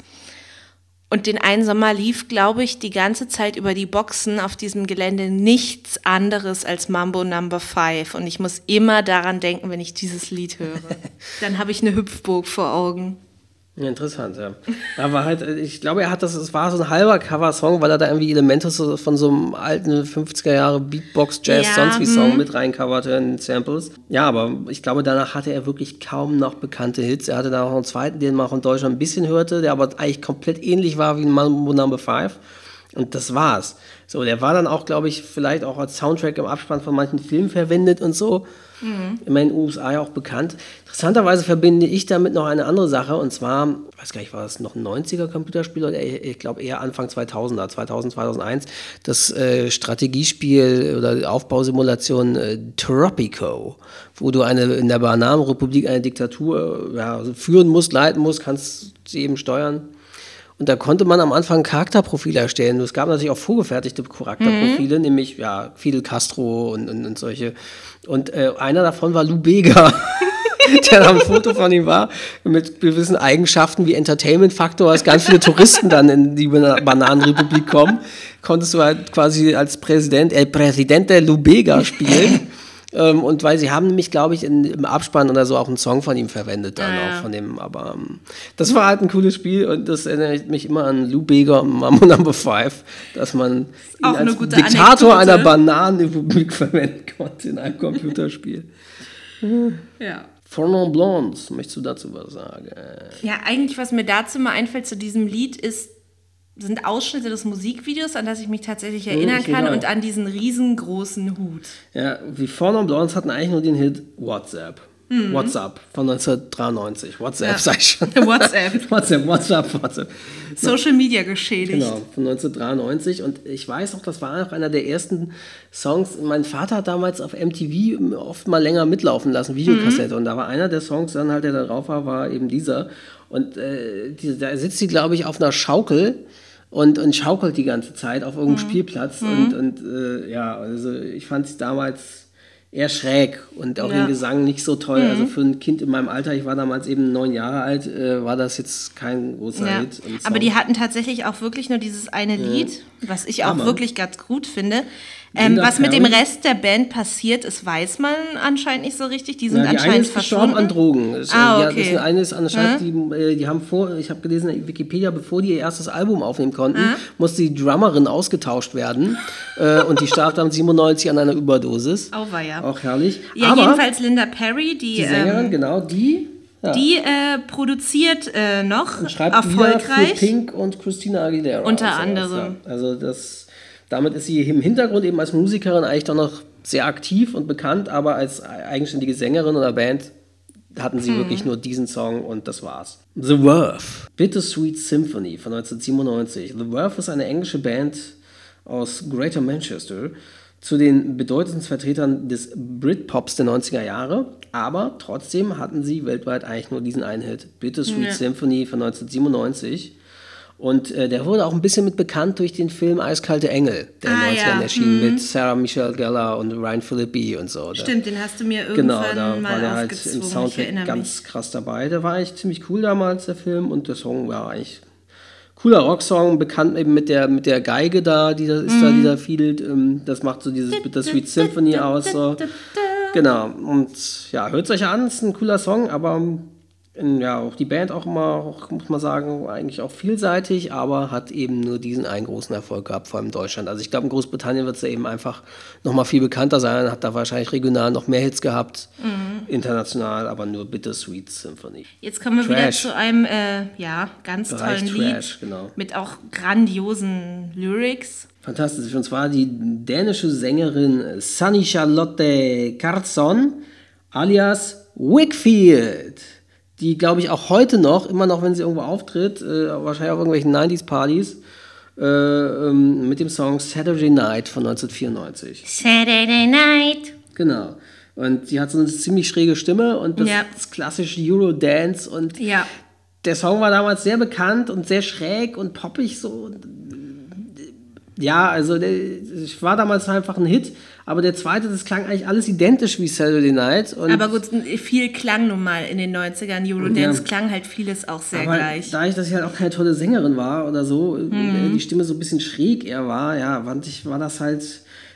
S2: Und den einen Sommer lief, glaube ich, die ganze Zeit über die Boxen auf diesem Gelände nichts anderes als Mambo Number 5. Und ich muss immer daran denken, wenn ich dieses Lied höre. Dann habe ich eine Hüpfburg vor Augen.
S1: Interessant, ja. Aber halt, äh, ich glaube, er hat das, es war so ein halber Cover-Song, weil er da irgendwie Elemente so von so einem alten 50er Jahre Beatbox, Jazz,
S2: Ja,
S1: sonst wie Song
S2: hm.
S1: mit reincoverte in Samples. Ja, aber ich glaube, danach hatte er wirklich kaum noch bekannte Hits. Er hatte da noch einen zweiten, den man auch in Deutschland ein bisschen hörte, der aber eigentlich komplett ähnlich war wie Mambo Number 5. Und das war's. So, der war dann auch, glaube ich, vielleicht auch als Soundtrack im Abspann von manchen Filmen verwendet und so. In meinen USA auch bekannt. Interessanterweise verbinde ich damit noch eine andere Sache und zwar, ich weiß gar nicht, war das noch ein 90er Computerspiel oder eher- ich glaube eher Anfang 2000er, 2000, 2001, das äh, Strategiespiel oder Aufbausimulation äh, Tropico, wo du eine in der Bananenrepublik eine Diktatur äh, ja, führen musst, leiten musst, kannst sie eben steuern. Und da konnte man am Anfang ein Charakterprofil erstellen. Es gab natürlich auch vorgefertigte Charakterprofile, nämlich ja, Fidel Castro und, und, und solche. Und äh, einer davon war Lou Bega. der da ein Foto von ihm war, mit gewissen Eigenschaften wie Entertainment-Faktor, als ganz viele Touristen dann in die Bananenrepublik kommen, konntest du halt quasi als Präsident, El Presidente Lubega spielen. Ähm, und weil sie haben nämlich, glaube ich, in, im Abspann oder so auch einen Song von ihm verwendet dann
S2: Ah,
S1: auch
S2: ja.
S1: von dem. Aber ähm, das war halt ein cooles Spiel und das erinnert mich immer an Lou Bega und Mambo Number 5, dass man ihn
S2: Auch
S1: als Diktator
S2: Anekdote.
S1: einer Bananenrepublik verwenden konnte in einem Computerspiel.
S2: Ja.
S1: Four Blondes, möchtest du dazu was sagen?
S2: Ja, eigentlich, was mir dazu mal einfällt zu diesem Lied, ist, sind Ausschnitte des Musikvideos, an das ich mich tatsächlich erinnern
S1: mich
S2: kann
S1: auch.
S2: und an diesen riesengroßen Hut.
S1: Ja, die Four Blondes hatten eigentlich nur den Hit WhatsApp. WhatsApp von 1993. WhatsApp,
S2: Mhm. Ja.
S1: sag ich schon.
S2: WhatsApp.
S1: WhatsApp, WhatsApp, WhatsApp.
S2: Social Media geschädigt.
S1: Genau, von 1993. Und ich weiß noch, das war auch einer der ersten Songs. Mein Vater hat damals auf MTV oft mal länger mitlaufen lassen, Videokassette. Und da war einer der Songs, dann halt, der da drauf war, war eben dieser. Und äh, die, da sitzt sie, glaube ich, auf einer Schaukel. Und, und schaukelt die ganze Zeit auf irgendeinem Spielplatz. Und, und äh, ja, also ich fand es damals eher schräg und auch
S2: Ja.
S1: den Gesang nicht so toll. Also für ein Kind in meinem Alter, ich war damals eben neun Jahre alt, äh, war das jetzt kein großer
S2: Ja.
S1: Hit.
S2: Aber die hatten tatsächlich auch wirklich nur dieses eine Lied, was ich auch
S1: Hammer.
S2: wirklich ganz gut finde. Ähm, was mit dem
S1: Perry?
S2: Rest der Band passiert ist, weiß man anscheinend nicht so richtig. Die sind
S1: Ja, die eine
S2: anscheinend
S1: ist gestorben
S2: verschwunden.
S1: an Drogen.
S2: Ah, okay.
S1: das eine ist anscheinend, die, äh, die haben vor, ich habe gelesen in Wikipedia, bevor die ihr erstes Album aufnehmen konnten, musste die Drummerin ausgetauscht werden. äh, und die starb dann 97 an einer Überdosis.
S2: Auweia.
S1: Auch herrlich.
S2: Ja,
S1: Aber
S2: jedenfalls Linda Perry, die,
S1: die Sängerin,
S2: ähm,
S1: genau, die ja,
S2: die äh, produziert äh, noch
S1: schreibt Lieder für
S2: erfolgreich.
S1: Pink und Christina Aguilera.
S2: Unter
S1: und sowas,
S2: anderem.
S1: Also das, damit ist sie im Hintergrund eben als Musikerin eigentlich doch noch sehr aktiv und bekannt, aber als eigenständige Sängerin oder Band hatten sie wirklich nur diesen Song und das war's. The Worth, Bittersweet Symphony von 1997. The Worth ist eine englische Band aus Greater Manchester, zu den bedeutendsten Vertretern des Britpops der 90er Jahre, aber trotzdem hatten sie weltweit eigentlich nur diesen einen Hit, Bittersweet
S2: Ja.
S1: Symphony von 1997. Und äh, der wurde auch ein bisschen mit bekannt durch den Film Eiskalte Engel, der in
S2: Ah,
S1: den 90ern
S2: ja.
S1: erschien, mit Sarah Michelle Gellar und Ryan Phillippe und so. Da-
S2: Stimmt, den hast du mir
S1: Genau,
S2: irgendwann
S1: da war
S2: mal
S1: der halt im Soundtrack ganz krass dabei. Der war eigentlich ziemlich cool damals, der Film. Und der Song war eigentlich cooler Rocksong, bekannt eben mit der, mit der Geige da, die da ist
S2: Mhm.
S1: da, die da fiedelt. Ähm, Das macht so dieses Bittersweet Symphony aus. So. Genau. Und ja, hört es euch an, ist ein cooler Song, aber ja, auch die Band auch immer, auch, muss man sagen, eigentlich auch vielseitig, aber hat eben nur diesen einen großen Erfolg gehabt, vor allem in Deutschland. Also ich glaube, in Großbritannien wird es ja eben einfach nochmal viel bekannter sein, hat da wahrscheinlich regional noch mehr Hits gehabt,
S2: Mhm.
S1: international, aber nur Bittersweet Symphony.
S2: Jetzt kommen wir wieder
S1: Trash.
S2: zu einem äh, ja, ganz
S1: Bereich
S2: tollen
S1: Trash,
S2: Lied
S1: genau.
S2: mit auch grandiosen Lyrics.
S1: Fantastisch. Und zwar die dänische Sängerin Sunny Charlotte Carlson alias Wickfield. Die, glaube ich, auch heute noch, immer noch, wenn sie irgendwo auftritt, äh, wahrscheinlich auf irgendwelchen 90s-Partys, äh, ähm, mit dem Song Saturday Night von 1994.
S2: Saturday Night.
S1: Genau. Und die hat so eine ziemlich schräge Stimme und das
S2: Ja.
S1: ist klassisch Eurodance und
S2: Ja.
S1: der Song war damals sehr bekannt und sehr schräg und poppig so. Äh, Ja, also ich war damals einfach ein Hit, aber der zweite, das klang eigentlich alles identisch wie Saturday Night.
S2: Aber gut, viel klang nun mal in den 90ern. Eurodance
S1: Ja.
S2: klang halt vieles auch sehr
S1: aber
S2: gleich.
S1: da ich, dass ich halt auch keine tolle Sängerin war oder so, äh,
S2: Mhm.
S1: die Stimme so ein bisschen schräg eher war, ja, fand ich, war das halt,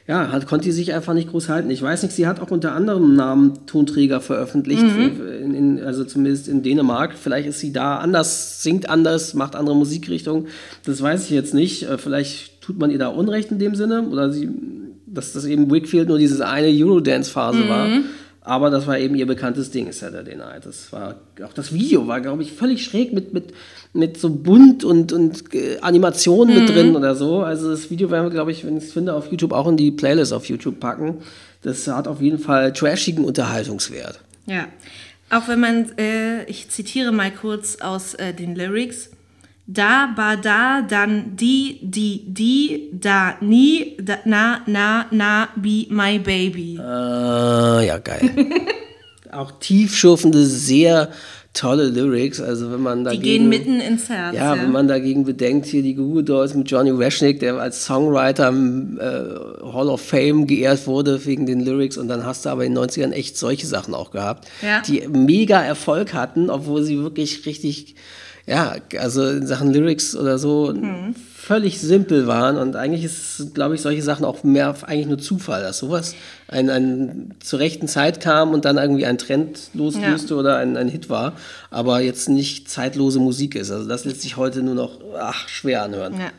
S1: ja, halt, konnte die sich einfach nicht groß halten. Ich weiß nicht, sie hat auch unter anderem Namen Tonträger veröffentlicht,
S2: Mhm.
S1: in, in, also zumindest in Dänemark. Vielleicht ist sie da anders, singt anders, macht andere Musikrichtungen. Das weiß ich jetzt nicht. Äh, Vielleicht tut man ihr da Unrecht in dem Sinne oder sie, dass das eben Wickfield nur diese eine Eurodance-Phase war. Aber das war eben ihr bekanntes Ding, Saturday Night. Das war, auch das Video war, glaube ich, völlig schräg mit, mit, mit so bunt und, und äh, Animationen mit drin oder so. Also das Video werden wir, glaube ich, wenn ich es finde, auf YouTube auch in die Playlist auf YouTube packen. Das hat auf jeden Fall trashigen Unterhaltungswert.
S2: Ja. Auch wenn man, äh, ich zitiere mal kurz aus äh, den Lyrics. Da, ba, da, dann, die, die, die, da, nie, da, na, na, na, be my baby.
S1: Äh, ja, geil. auch tiefschürfende, sehr tolle Lyrics. Also wenn man
S2: Die
S1: dagegen,
S2: gehen mitten ins Herz.
S1: ja, wenn man dagegen bedenkt, hier die Google Dolls mit Johnny Washnick, der als Songwriter im äh, Hall of Fame geehrt wurde wegen den Lyrics und dann hast du aber in den 90ern echt solche Sachen auch gehabt,
S2: Ja.
S1: die mega Erfolg hatten, obwohl sie wirklich richtig, ja, also in Sachen Lyrics oder so
S2: Mhm.
S1: völlig simpel waren und eigentlich ist, glaube ich, solche Sachen auch mehr eigentlich nur Zufall, dass sowas ein, ein, zur rechten Zeit kam und dann irgendwie ein Trend loslöste oder ein, ein Hit war, aber jetzt nicht zeitlose Musik ist. Also das lässt sich heute nur noch ach, schwer anhören.
S2: Ja.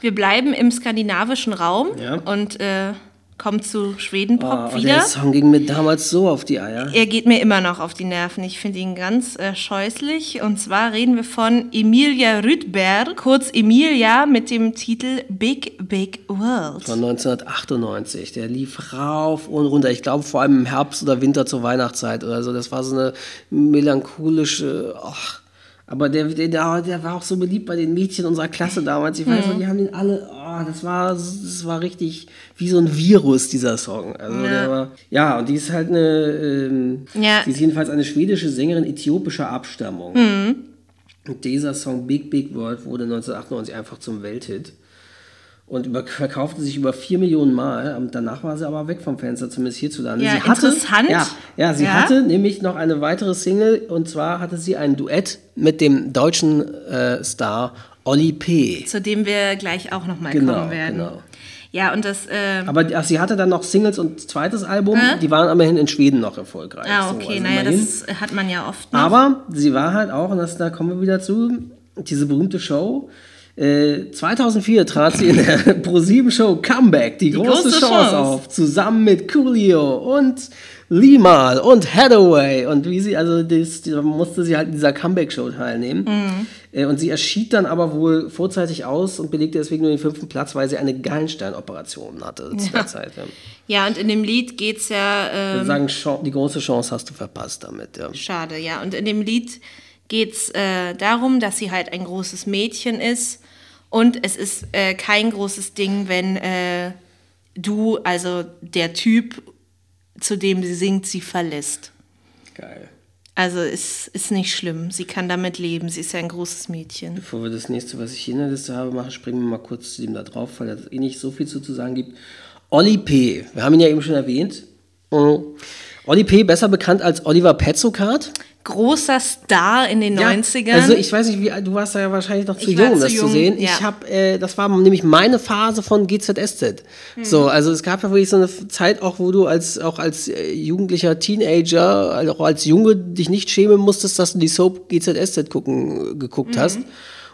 S2: Wir bleiben im skandinavischen Raum
S1: Ja.
S2: und äh, kommen zu Schwedenpop
S1: Oh, und
S2: wieder.
S1: der Song ging mir damals so auf die Eier.
S2: Er geht mir immer noch auf die Nerven. Ich finde ihn ganz äh, scheußlich. Und zwar reden wir von Emilia Rydberg, kurz Emilia, mit dem Titel Big Big World.
S1: Von 1998. Der lief rauf und runter. Ich glaube vor allem im Herbst oder Winter zur Weihnachtszeit oder so. Das war so eine melancholische. Ach. Aber der, der, der war auch so beliebt bei den Mädchen unserer Klasse damals. Ich weiß noch, die haben den alle. Oh, das war, das war richtig wie so ein Virus, dieser Song. Also
S2: Ja.
S1: der war, ja, und die ist halt eine. Ähm,
S2: Ja.
S1: Die ist jedenfalls eine schwedische Sängerin äthiopischer Abstammung. Und dieser Song Big Big World wurde 1998 einfach zum Welthit und über, verkaufte sich über 4 Millionen Mal. Und danach war sie aber weg vom Fenster, zumindest hierzulande.
S2: Ja,
S1: sie hatte,
S2: interessant.
S1: Ja, ja sie
S2: Ja.
S1: hatte nämlich noch eine weitere Single und zwar hatte sie ein Duett mit dem deutschen äh, Star Olli P.
S2: Zu dem wir gleich auch nochmal
S1: Genau,
S2: kommen werden.
S1: genau.
S2: Ja, und das. Äh,
S1: Aber ach, sie hatte dann noch Singles und zweites Album, die waren immerhin in Schweden noch erfolgreich.
S2: ah,
S1: So,
S2: okay,
S1: also
S2: naja,
S1: immerhin.
S2: das hat man ja oft noch.
S1: Aber sie war halt auch, und das, da kommen wir wieder zu, diese berühmte Show. Äh, 2004 trat sie in der Pro7-Show Comeback, die, große,
S2: große
S1: Chance,
S2: Chance.
S1: auf, zusammen mit Coolio und Limal und Hathaway. Und wie sie, also das, da musste sie halt in dieser Comeback-Show teilnehmen.
S2: Mhm.
S1: Äh, und sie erschied dann aber wohl vorzeitig aus und belegte deswegen nur den fünften Platz, weil sie eine Gallenstein-Operation hatte zu der Zeit. Ja.
S2: ja, und in dem Lied geht es ja.
S1: Ich
S2: ähm,
S1: würde sagen, die große Chance hast du verpasst damit. Ja.
S2: Schade, ja. Und in dem Lied geht es äh, darum, dass sie halt ein großes Mädchen ist. Und es ist äh, kein großes Ding, wenn äh, du, also der Typ, zu dem sie singt, sie verlässt.
S1: Geil.
S2: Also es ist nicht schlimm. Sie kann damit leben. Sie ist ja ein großes Mädchen.
S1: Bevor wir das nächste, was ich hier in der Liste habe, machen, springen wir mal kurz zu dem da drauf, weil es eh nicht so viel zu, zu sagen gibt. Olli P. Wir haben ihn ja eben schon erwähnt. Mhm. Olli P. besser bekannt als Oliver Petzokat.
S2: Großer Star in den 90ern.
S1: Also ich weiß nicht, wie du warst da ja wahrscheinlich noch zu
S2: Ich
S1: jung, um
S2: zu
S1: das zu
S2: jung,
S1: sehen.
S2: ja.
S1: Ich habe, äh, das war nämlich meine Phase von GZSZ.
S2: Hm.
S1: So, also es gab ja wirklich so eine Zeit auch, wo du als auch als äh, jugendlicher Teenager, also auch als Junge dich nicht schämen musstest, dass du die Soap GZSZ gucken geguckt
S2: Mhm.
S1: hast.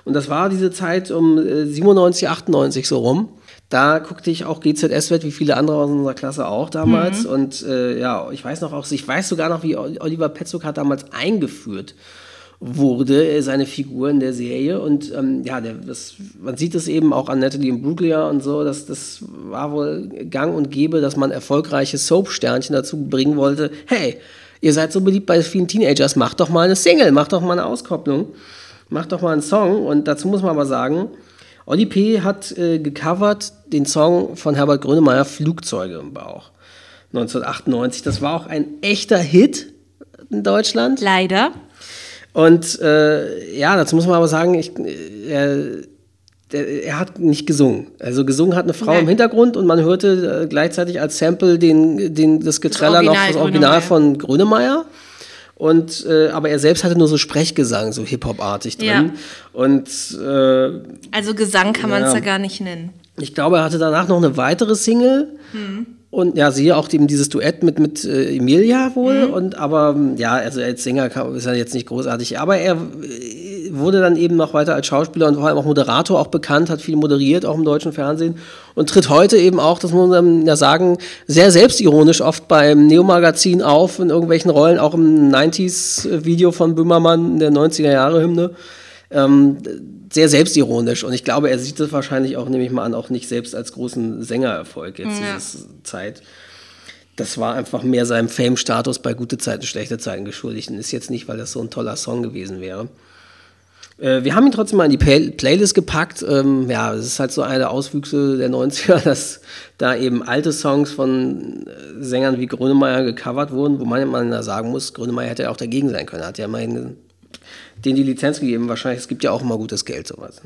S1: Und das war diese Zeit um äh, 97, 98 so rum. Da guckte ich auch GZSZ, wie viele andere aus unserer Klasse auch damals.
S2: Mhm.
S1: Und äh, ja, ich weiß noch auch, ich weiß sogar noch, wie Oliver Petzokat damals eingeführt wurde, äh, seine Figur in der Serie. Und ähm, ja, der, das, man sieht es eben auch an Natalie Imbruglia und so, dass das war wohl gang und gäbe, dass man erfolgreiche Soap-Sternchen dazu bringen wollte, hey, ihr seid so beliebt bei vielen Teenagers, macht doch mal eine Single, macht doch mal eine Auskopplung, macht doch mal einen Song. Und dazu muss man aber sagen, Olli P. hat äh, gecovert den Song von Herbert Grönemeyer Flugzeuge im Bauch. 1998. Das war auch ein echter Hit in Deutschland.
S2: Leider.
S1: Und äh, ja, dazu muss man aber sagen, ich, äh, er, er hat nicht gesungen. Also gesungen hat eine Frau
S2: Nee.
S1: im Hintergrund und man hörte äh, gleichzeitig als Sample den, den, das Getreller noch das Original
S2: Grönemeyer.
S1: von Grönemeyer. Und, äh, aber er selbst hatte nur so Sprechgesang, so Hip-Hop-artig drin.
S2: Ja.
S1: Und äh,
S2: Also Gesang kann man es
S1: Ja.
S2: ja gar nicht nennen.
S1: ich glaube, er hatte danach noch eine weitere Single. Und ja, siehe auch eben dieses Duett mit, mit äh, Emilia wohl. Und aber ja, also als Sänger ist er jetzt nicht großartig. Aber er wurde dann eben noch weiter als Schauspieler und vor allem auch Moderator auch bekannt, hat viel moderiert, auch im deutschen Fernsehen. Und tritt heute eben auch, das muss man ja sagen, sehr selbstironisch oft beim Neo-Magazin auf, in irgendwelchen Rollen, auch im 90s-Video von Böhmermann, in der 90er-Jahre-Hymne ähm, sehr selbstironisch und ich glaube, er sieht das wahrscheinlich auch, nehme ich mal an, auch nicht selbst als großen Sängererfolg jetzt
S2: Ja.
S1: diese Zeit. Das war einfach mehr seinem Fame-Status bei gute Zeiten, schlechte Zeiten geschuldigt und ist jetzt nicht, weil das so ein toller Song gewesen wäre. Äh, wir haben ihn trotzdem mal in die Play Playlist gepackt. Ähm, ja, es ist halt so eine der Auswüchse der 90er, dass da eben alte Songs von äh, Sängern wie Grönemeyer gecovert wurden, wo man, man da sagen muss, Grönemeyer hätte ja auch dagegen sein können. Hat ja immerhin denen die Lizenz gegeben. Wahrscheinlich, es gibt ja auch immer gutes Geld, sowas.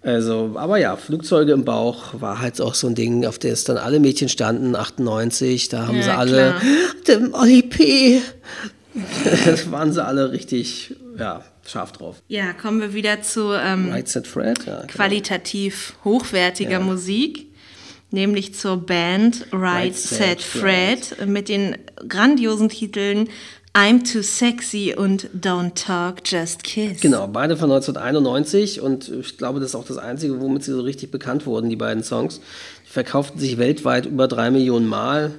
S1: Also, aber ja, Flugzeuge im Bauch war halt auch so ein Ding, auf das dann alle Mädchen standen, 98, da haben
S2: Ja,
S1: sie alle,
S2: klar.
S1: dem Olli P. das waren sie alle richtig, ja, scharf drauf.
S2: Ja, kommen wir wieder zu ähm,
S1: Right Set Fred, ja. genau.
S2: qualitativ hochwertiger
S1: Ja.
S2: Musik, nämlich zur Band Right, Set
S1: Set
S2: Fred mit den grandiosen Titeln I'm Too Sexy und Don't Talk, Just Kiss.
S1: Genau, beide von 1991 und ich glaube, das ist auch das Einzige, womit sie so richtig bekannt wurden, die beiden Songs. Die verkauften sich weltweit über drei Millionen Mal.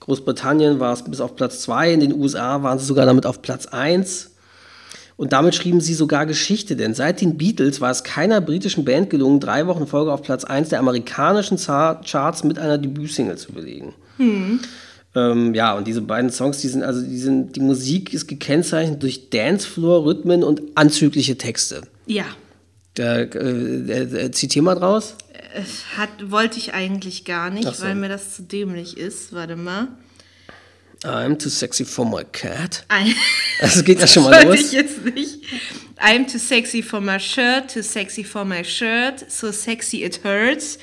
S1: Großbritannien war es bis auf Platz zwei, in den USA waren sie sogar damit auf Platz eins. Und damit schrieben sie sogar Geschichte, denn seit den Beatles war es keiner britischen Band gelungen, drei Wochen in Folge auf Platz eins der amerikanischen Charts mit einer Debütsingle zu belegen. Ähm, ja, und diese beiden Songs, die sind, also die sind, die Musik ist gekennzeichnet durch Dancefloor-Rhythmen und anzügliche Texte.
S2: Ja,
S1: Da, äh, äh, äh, zitier mal draus.
S2: hat, wollte ich eigentlich gar nicht,
S1: so.
S2: weil mir das zu dämlich ist. Warte mal.
S1: I'm too sexy for my cat. Das geht ja schon mal
S2: wollte ich
S1: los.
S2: jetzt nicht. I'm too sexy for my shirt, too sexy for my shirt, so sexy it hurts.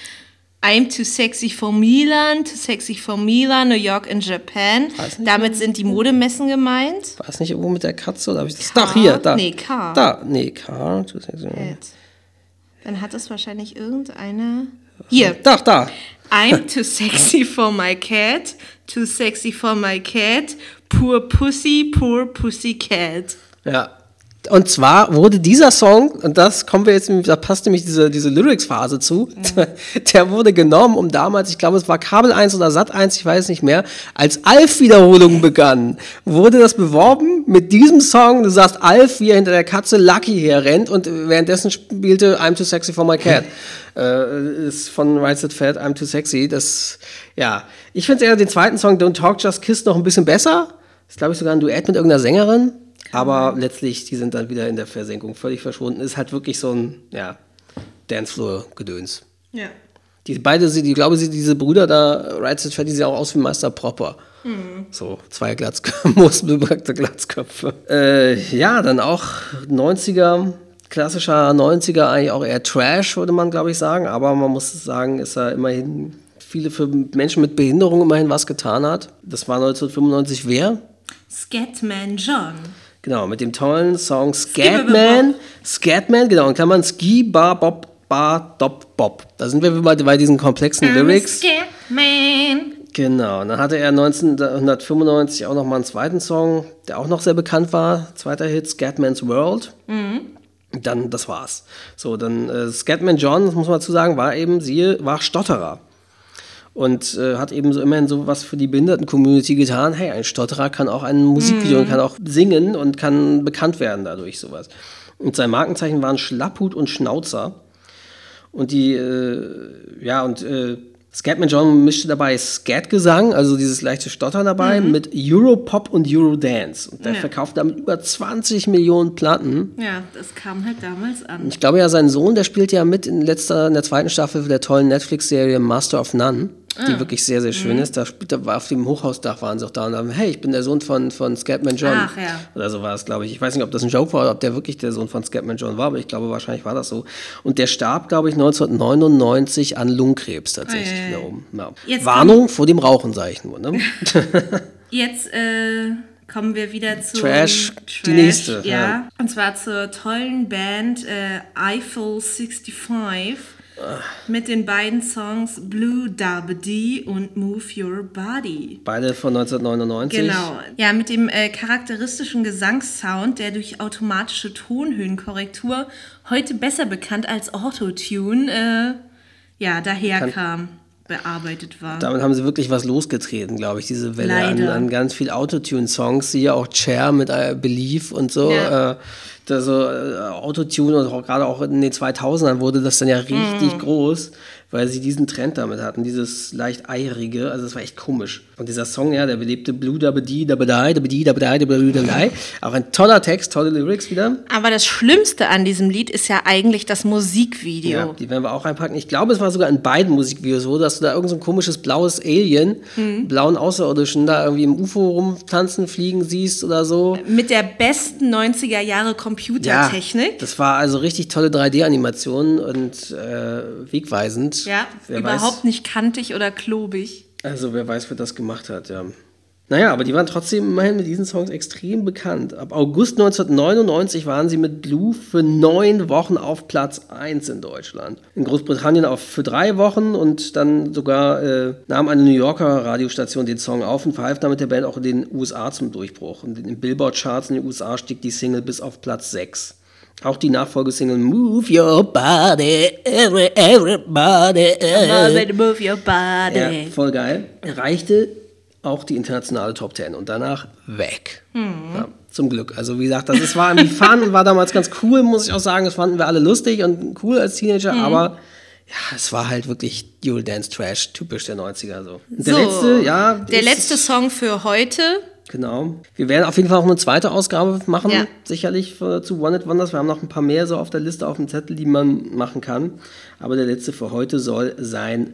S2: I'm too sexy for Milan, too sexy for Milan, New York and Japan. Damit sind die Modemessen gemeint.
S1: War es nicht irgendwo mit der Katze oder habe ich das? Doch, hier, da.
S2: Nee, K.
S1: Da, nee, K. too sexy.
S2: Jetzt. Dann hat es wahrscheinlich irgendeine. Hier.
S1: Doch, da.
S2: I'm too sexy for my cat, too sexy for my cat, poor pussy, poor pussy cat.
S1: Ja. Und zwar wurde dieser Song, und das kommen wir jetzt, da passt nämlich diese, diese Lyrics-Phase zu, der wurde genommen, um damals, ich glaube, es war Kabel 1 oder Sat 1, ich weiß nicht mehr, als Alf-Wiederholung begann, wurde das beworben mit diesem Song. Du sagst Alf, wie er hinter der Katze Lucky herrennt und währenddessen spielte I'm Too Sexy for My Cat. äh, ist von Right Set Fat, I'm Too Sexy. Das, ja. Ich finde eher den zweiten Song, Don't Talk, Just Kiss, noch ein bisschen besser. Ist, glaube ich, sogar ein Duett mit irgendeiner Sängerin. Aber letztlich, die sind dann wieder in der Versenkung völlig verschwunden. Ist halt wirklich so ein, ja, Dancefloor-Gedöns.
S2: Ja.
S1: Die beide, die glaube sie, diese Brüder da, Right Set Fat, die sehen auch aus wie Meister Propper. So, zwei Glatzköpfe, muskelbepackte Glatzköpfe. Äh, ja, dann auch 90er, klassischer 90er, eigentlich auch eher Trash, würde man, glaube ich, sagen. Aber man muss sagen, ist er immerhin viele für Menschen mit Behinderung immerhin was getan hat. Das war 1995 wer?
S2: Scatman John.
S1: Genau, mit dem tollen Song. Scatman. Scatman, genau, in Klammern Ski, Bar, Bob, Bar, Dop, Bob. Da sind wir bei, bei diesen komplexen Lyrics.
S2: Scatman.
S1: Genau, und dann hatte er 1995 auch noch mal einen zweiten Song, der auch noch sehr bekannt war. Zweiter Hit, Scatman's World. Dann, das war's. So, dann äh, Scatman John, das muss man dazu sagen, war eben, siehe, war Stotterer. Und äh, hat eben so immerhin so was für die Behinderten-Community getan. Hey, ein Stotterer kann auch ein Musikvideo und kann auch singen und kann bekannt werden dadurch, sowas. Und sein Markenzeichen waren Schlapphut und Schnauzer. Und die, äh, ja, und äh, Scatman John mischte dabei Scat-Gesang, also dieses leichte Stottern dabei, mit Europop und Eurodance. Und der
S2: Ja.
S1: verkauft damit über 20 Millionen Platten.
S2: Ja, das kam halt damals an.
S1: Ich glaube ja, sein Sohn, der spielt ja mit in, letzter, in der zweiten Staffel der tollen Netflix-Serie Master of None, die wirklich sehr, sehr schön ist. Da er, war auf dem Hochhausdach waren sie auch da und haben, hey, ich bin der Sohn von, von Scatman John.
S2: Ach, ja.
S1: Oder so war es, glaube ich. Ich weiß nicht, ob das ein Joke war oder ob der wirklich der Sohn von Scatman John war, aber ich glaube, wahrscheinlich war das so. Und der starb, glaube ich, 1999 an Lungenkrebs tatsächlich
S2: ei, ei.
S1: wiederum. Ja.
S2: Jetzt
S1: Warnung vor dem Rauchen, sage ich nur. Ne?
S2: Jetzt äh, kommen wir wieder zu
S1: Trash, die nächste,
S2: Ja.
S1: ja.
S2: Und zwar zur tollen Band äh, Eiffel 65 mit den beiden Songs Blue Dabadi und Move Your Body.
S1: Beide von 1999.
S2: Genau. Ja, mit dem äh, charakteristischen Gesangssound, der durch automatische Tonhöhenkorrektur heute besser bekannt als Autotune, äh, ja, daherkam, bearbeitet war.
S1: Damit haben sie wirklich was losgetreten, glaube ich, diese Welle an, an ganz viel Autotune-Songs, ja auch Cher mit äh, Belief und so.
S2: Ja.
S1: Da so äh, Autotune und auch gerade auch in den 2000ern wurde das dann ja richtig
S2: Mhm.
S1: groß. Weil sie diesen Trend damit hatten, dieses leicht eierige, also das war echt komisch. Und dieser Song, ja, der belebte Blue Dabedi, Dabedai, Dabedi, Dabedai, Dabedai, auch ein toller Text, tolle Lyrics wieder.
S2: Aber das Schlimmste an diesem Lied ist ja eigentlich das Musikvideo.
S1: Ja, die werden wir auch reinpacken. Ich glaube, es war sogar in beiden Musikvideos so, dass du da irgend so ein komisches blaues Alien, mhm. blauen Außerirdischen, da irgendwie im UFO rumtanzen, fliegen siehst oder so.
S2: Mit der besten 90er Jahre Computertechnik.
S1: Ja, das war also richtig tolle 3D-Animation und äh, wegweisend.
S2: Ja, wer überhaupt weiß, nicht kantig oder klobig.
S1: Also wer weiß, wer das gemacht hat, ja. Naja, aber die waren trotzdem immerhin mit diesen Songs extrem bekannt. Ab August 1999 waren sie mit Blue für neun Wochen auf Platz 1 in Deutschland. In Großbritannien auf für drei Wochen und dann sogar äh, nahm eine New Yorker Radiostation den Song auf und verhalf damit der Band auch in den USA zum Durchbruch. Und in den Billboard-Charts in den USA stieg die Single bis auf Platz 6. Auch die Nachfolgesingle Move Your Body, Everybody. Move Your Body. Ja, voll geil. Erreichte auch die internationale Top 10 und danach weg. Mhm. Ja, zum Glück. Also wie gesagt, das ist, war irgendwie Fun, war damals ganz cool, muss ich auch sagen. Das fanden wir alle lustig und cool als Teenager, mhm. aber ja, es war halt wirklich Dual Dance Trash, typisch der 90er so.
S2: Der so, letzte, ja. Der letzte Song für heute
S1: Genau. Wir werden auf jeden Fall auch eine zweite Ausgabe machen, ja. sicherlich zu One It Wonders. Wir haben noch ein paar mehr so auf der Liste, auf dem Zettel, die man machen kann. Aber der letzte für heute soll sein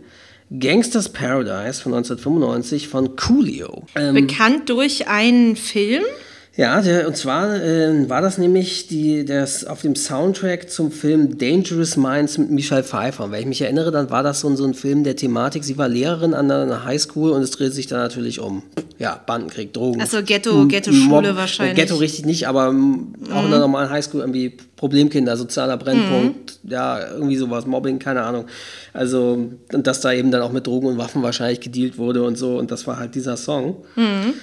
S1: Gangsters Paradise von 1995 von Coolio.
S2: Ähm, Bekannt durch einen Film?
S1: Ja, der, und zwar äh, war das nämlich die, das auf dem Soundtrack zum Film Dangerous Minds mit Michelle Pfeiffer. Und wenn ich mich erinnere, dann war das so, ein, so ein Film der Thematik. Sie war Lehrerin an einer Highschool und es dreht sich dann natürlich um ja, Bandenkrieg, Drogen.
S2: Also Ghetto, Ghetto-Schule wahrscheinlich.
S1: Ghetto richtig nicht, aber mhm. auch in der normalen Highschool irgendwie Problemkinder, sozialer Brennpunkt, mhm. ja, irgendwie sowas, Mobbing, keine Ahnung. Also, und dass da eben dann auch mit Drogen und Waffen wahrscheinlich gedealt wurde und so. Und das war halt dieser Song. Mhm.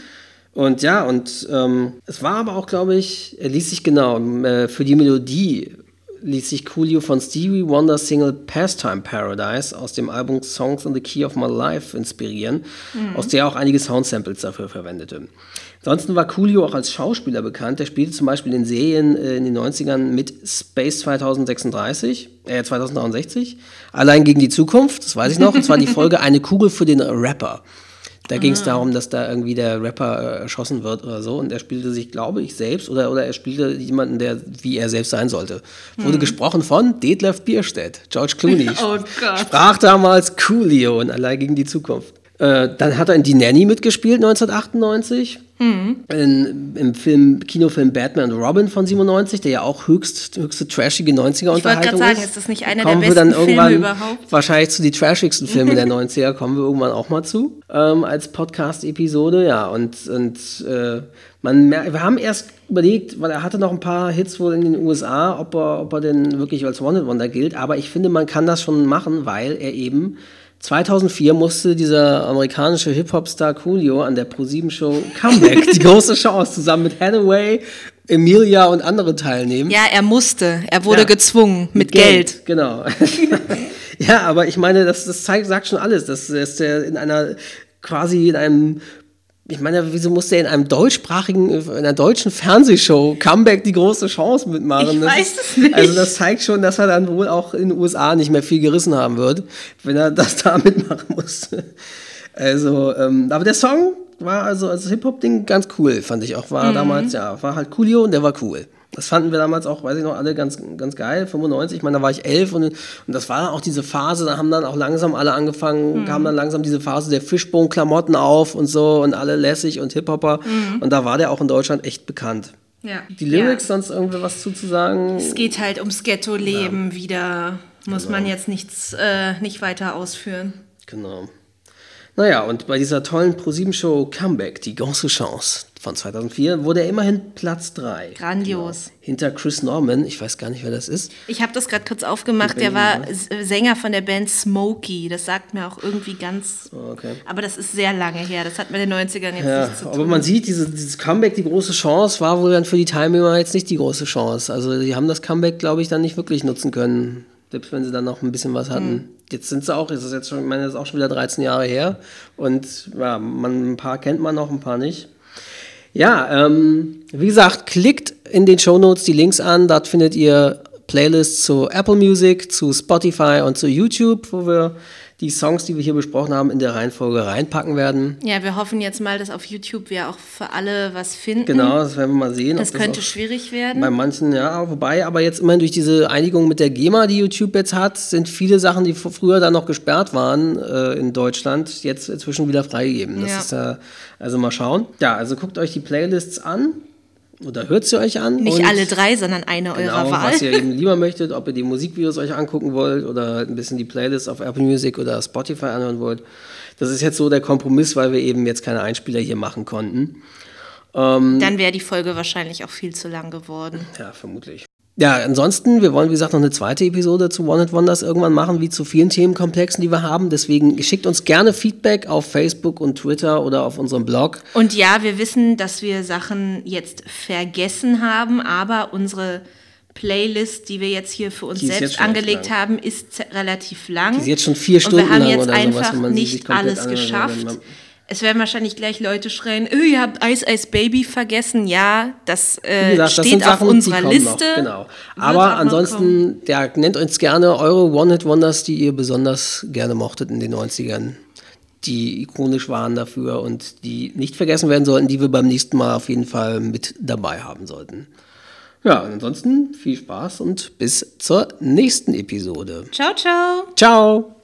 S1: Und ja, und ähm, es war aber auch, glaube ich, er ließ sich genau äh, für die Melodie ließ sich Coolio von Stevie Wonders Single Pastime Paradise aus dem Album Songs in the Key of My Life inspirieren, mhm. aus der er auch einige Soundsamples dafür verwendete. Ansonsten war Coolio auch als Schauspieler bekannt. Er spielte zum Beispiel in Serien äh, in den 90ern mit Space 2036, äh, 2063, Allein gegen die Zukunft, das weiß ich noch, und zwar die Folge Eine Kugel für den Rapper. Da ging es ah. darum, dass da irgendwie der Rapper äh, erschossen wird oder so. Und er spielte sich, glaube ich, selbst oder, oder er spielte jemanden, der wie er selbst sein sollte. Wurde mhm. gesprochen von Detlef Bierstedt, George Clooney. oh Gott. Sprach damals Coolio und allein gegen die Zukunft. Äh, dann hat er in Die Nanny mitgespielt, 1998. Mhm. In, Im Film, Kinofilm Batman und Robin von 97, der ja auch höchst, höchste trashige 90er-Unterhaltung ist. Ich wollte gerade sagen,
S2: ist das nicht einer kommen der besten wir dann irgendwann Filme überhaupt?
S1: Wahrscheinlich zu den trashigsten Filmen der 90er kommen wir irgendwann auch mal zu, ähm, als Podcast-Episode, ja. Und, und äh, man, wir haben erst überlegt, weil er hatte noch ein paar Hits wohl in den USA, ob er, ob er denn wirklich als One-Hit-Wonder gilt. Aber ich finde, man kann das schon machen, weil er eben 2004 musste dieser amerikanische Hip-Hop-Star Coolio an der ProSieben-Show Comeback, die große Chance, zusammen mit Hathaway, Emilia und andere teilnehmen.
S2: Ja, er musste. Er wurde ja, gezwungen mit, mit Geld.
S1: Geld. Genau. ja, aber ich meine, das, das zeigt, sagt schon alles, dass, dass er in einer quasi in einem ich meine, wieso musste er in einem deutschsprachigen, in einer deutschen Fernsehshow Comeback die große Chance mitmachen?
S2: Ich das weiß es nicht.
S1: Also das zeigt schon, dass er dann wohl auch in den USA nicht mehr viel gerissen haben wird, wenn er das da mitmachen musste. Also, ähm, aber der Song war also als Hip-Hop-Ding ganz cool, fand ich auch. War mhm. damals, ja, war halt Coolio und der war cool. Das fanden wir damals auch, weiß ich noch, alle ganz, ganz geil. 95, ich meine, da war ich elf und, und das war auch diese Phase, da haben dann auch langsam alle angefangen, mhm. kam dann langsam diese Phase der Fishbone-Klamotten auf und so und alle lässig und Hip-Hopper. Mhm. Und da war der auch in Deutschland echt bekannt. Ja. Die Lyrics, ja. sonst irgendwie was zuzusagen?
S2: Es geht halt ums Ghetto-Leben ja. wieder. Muss genau. man jetzt nichts, äh, nicht weiter ausführen.
S1: Genau. Naja, und bei dieser tollen ProSieben-Show Comeback, die große Chance von 2004, wurde er immerhin Platz 3.
S2: Grandios.
S1: Genau. Hinter Chris Norman, ich weiß gar nicht, wer das ist.
S2: Ich habe das gerade kurz aufgemacht, der war Sänger von der Band Smokey. Das sagt mir auch irgendwie ganz. Oh, okay. Aber das ist sehr lange her, das hat mit den 90ern jetzt ja, nichts zu tun.
S1: Aber man sieht, diese, dieses Comeback, die große Chance, war wohl dann für die Teilnehmer jetzt nicht die große Chance. Also, die haben das Comeback, glaube ich, dann nicht wirklich nutzen können. Selbst wenn sie dann noch ein bisschen was hatten. Mhm. Jetzt sind sie auch, ist das jetzt schon, ich meine, das ist auch schon wieder 13 Jahre her. Und ja, man, ein paar kennt man noch, ein paar nicht. Ja, ähm, wie gesagt, klickt in den Shownotes die Links an. Dort findet ihr Playlist zu Apple Music, zu Spotify und zu YouTube, wo wir die Songs, die wir hier besprochen haben, in der Reihenfolge reinpacken werden.
S2: Ja, wir hoffen jetzt mal, dass auf YouTube wir auch für alle was finden.
S1: Genau, das werden wir mal sehen.
S2: Das könnte schwierig werden.
S1: Bei manchen, ja, wobei, aber jetzt immerhin durch diese Einigung mit der GEMA, die YouTube jetzt hat, sind viele Sachen, die früher dann noch gesperrt waren äh, in Deutschland, jetzt inzwischen wieder freigegeben. Das
S2: Ja.
S1: ist äh, also mal schauen. Ja, also guckt euch die Playlists an oder hört sie euch an.
S2: Nicht
S1: und
S2: alle drei, sondern eine
S1: Genau,
S2: eurer Wahl.
S1: was ihr eben lieber möchtet, ob ihr die Musikvideos euch angucken wollt oder halt ein bisschen die Playlist auf Apple Music oder Spotify anhören wollt. Das ist jetzt so der Kompromiss, weil wir eben jetzt keine Einspieler hier machen konnten.
S2: Dann wäre die Folge wahrscheinlich auch viel zu lang geworden.
S1: Ja, vermutlich. Ja, ansonsten, wir wollen, wie gesagt, noch eine zweite Episode zu One Hit Wonders irgendwann machen, wie zu vielen Themenkomplexen, die wir haben. Deswegen schickt uns gerne Feedback auf Facebook und Twitter oder auf unserem Blog.
S2: Und ja, wir wissen, dass wir Sachen jetzt vergessen haben, aber unsere Playlist, die wir jetzt hier für uns selbst angelegt
S1: lang.
S2: haben, ist relativ lang.
S1: Die ist jetzt schon vier
S2: Und
S1: Stunden
S2: wir haben
S1: lang
S2: jetzt einfach
S1: sich
S2: nicht alles geschafft.
S1: man-
S2: Es werden wahrscheinlich gleich Leute schreien, oh, ihr habt Ice Ice Baby vergessen. Ja, das, äh,
S1: gesagt, das
S2: steht
S1: sind
S2: auf
S1: Sachen,
S2: unserer Liste.
S1: Noch, genau.
S2: Wird auch
S1: Aber
S2: noch
S1: ansonsten, ja, nennt uns gerne eure One-Hit-Wonders, die ihr besonders gerne mochtet in den 90ern, die ikonisch waren dafür und die nicht vergessen werden sollten, die wir beim nächsten Mal auf jeden Fall mit dabei haben sollten. Ja, und ansonsten viel Spaß und bis zur nächsten Episode.
S2: Ciao, ciao.
S1: Ciao!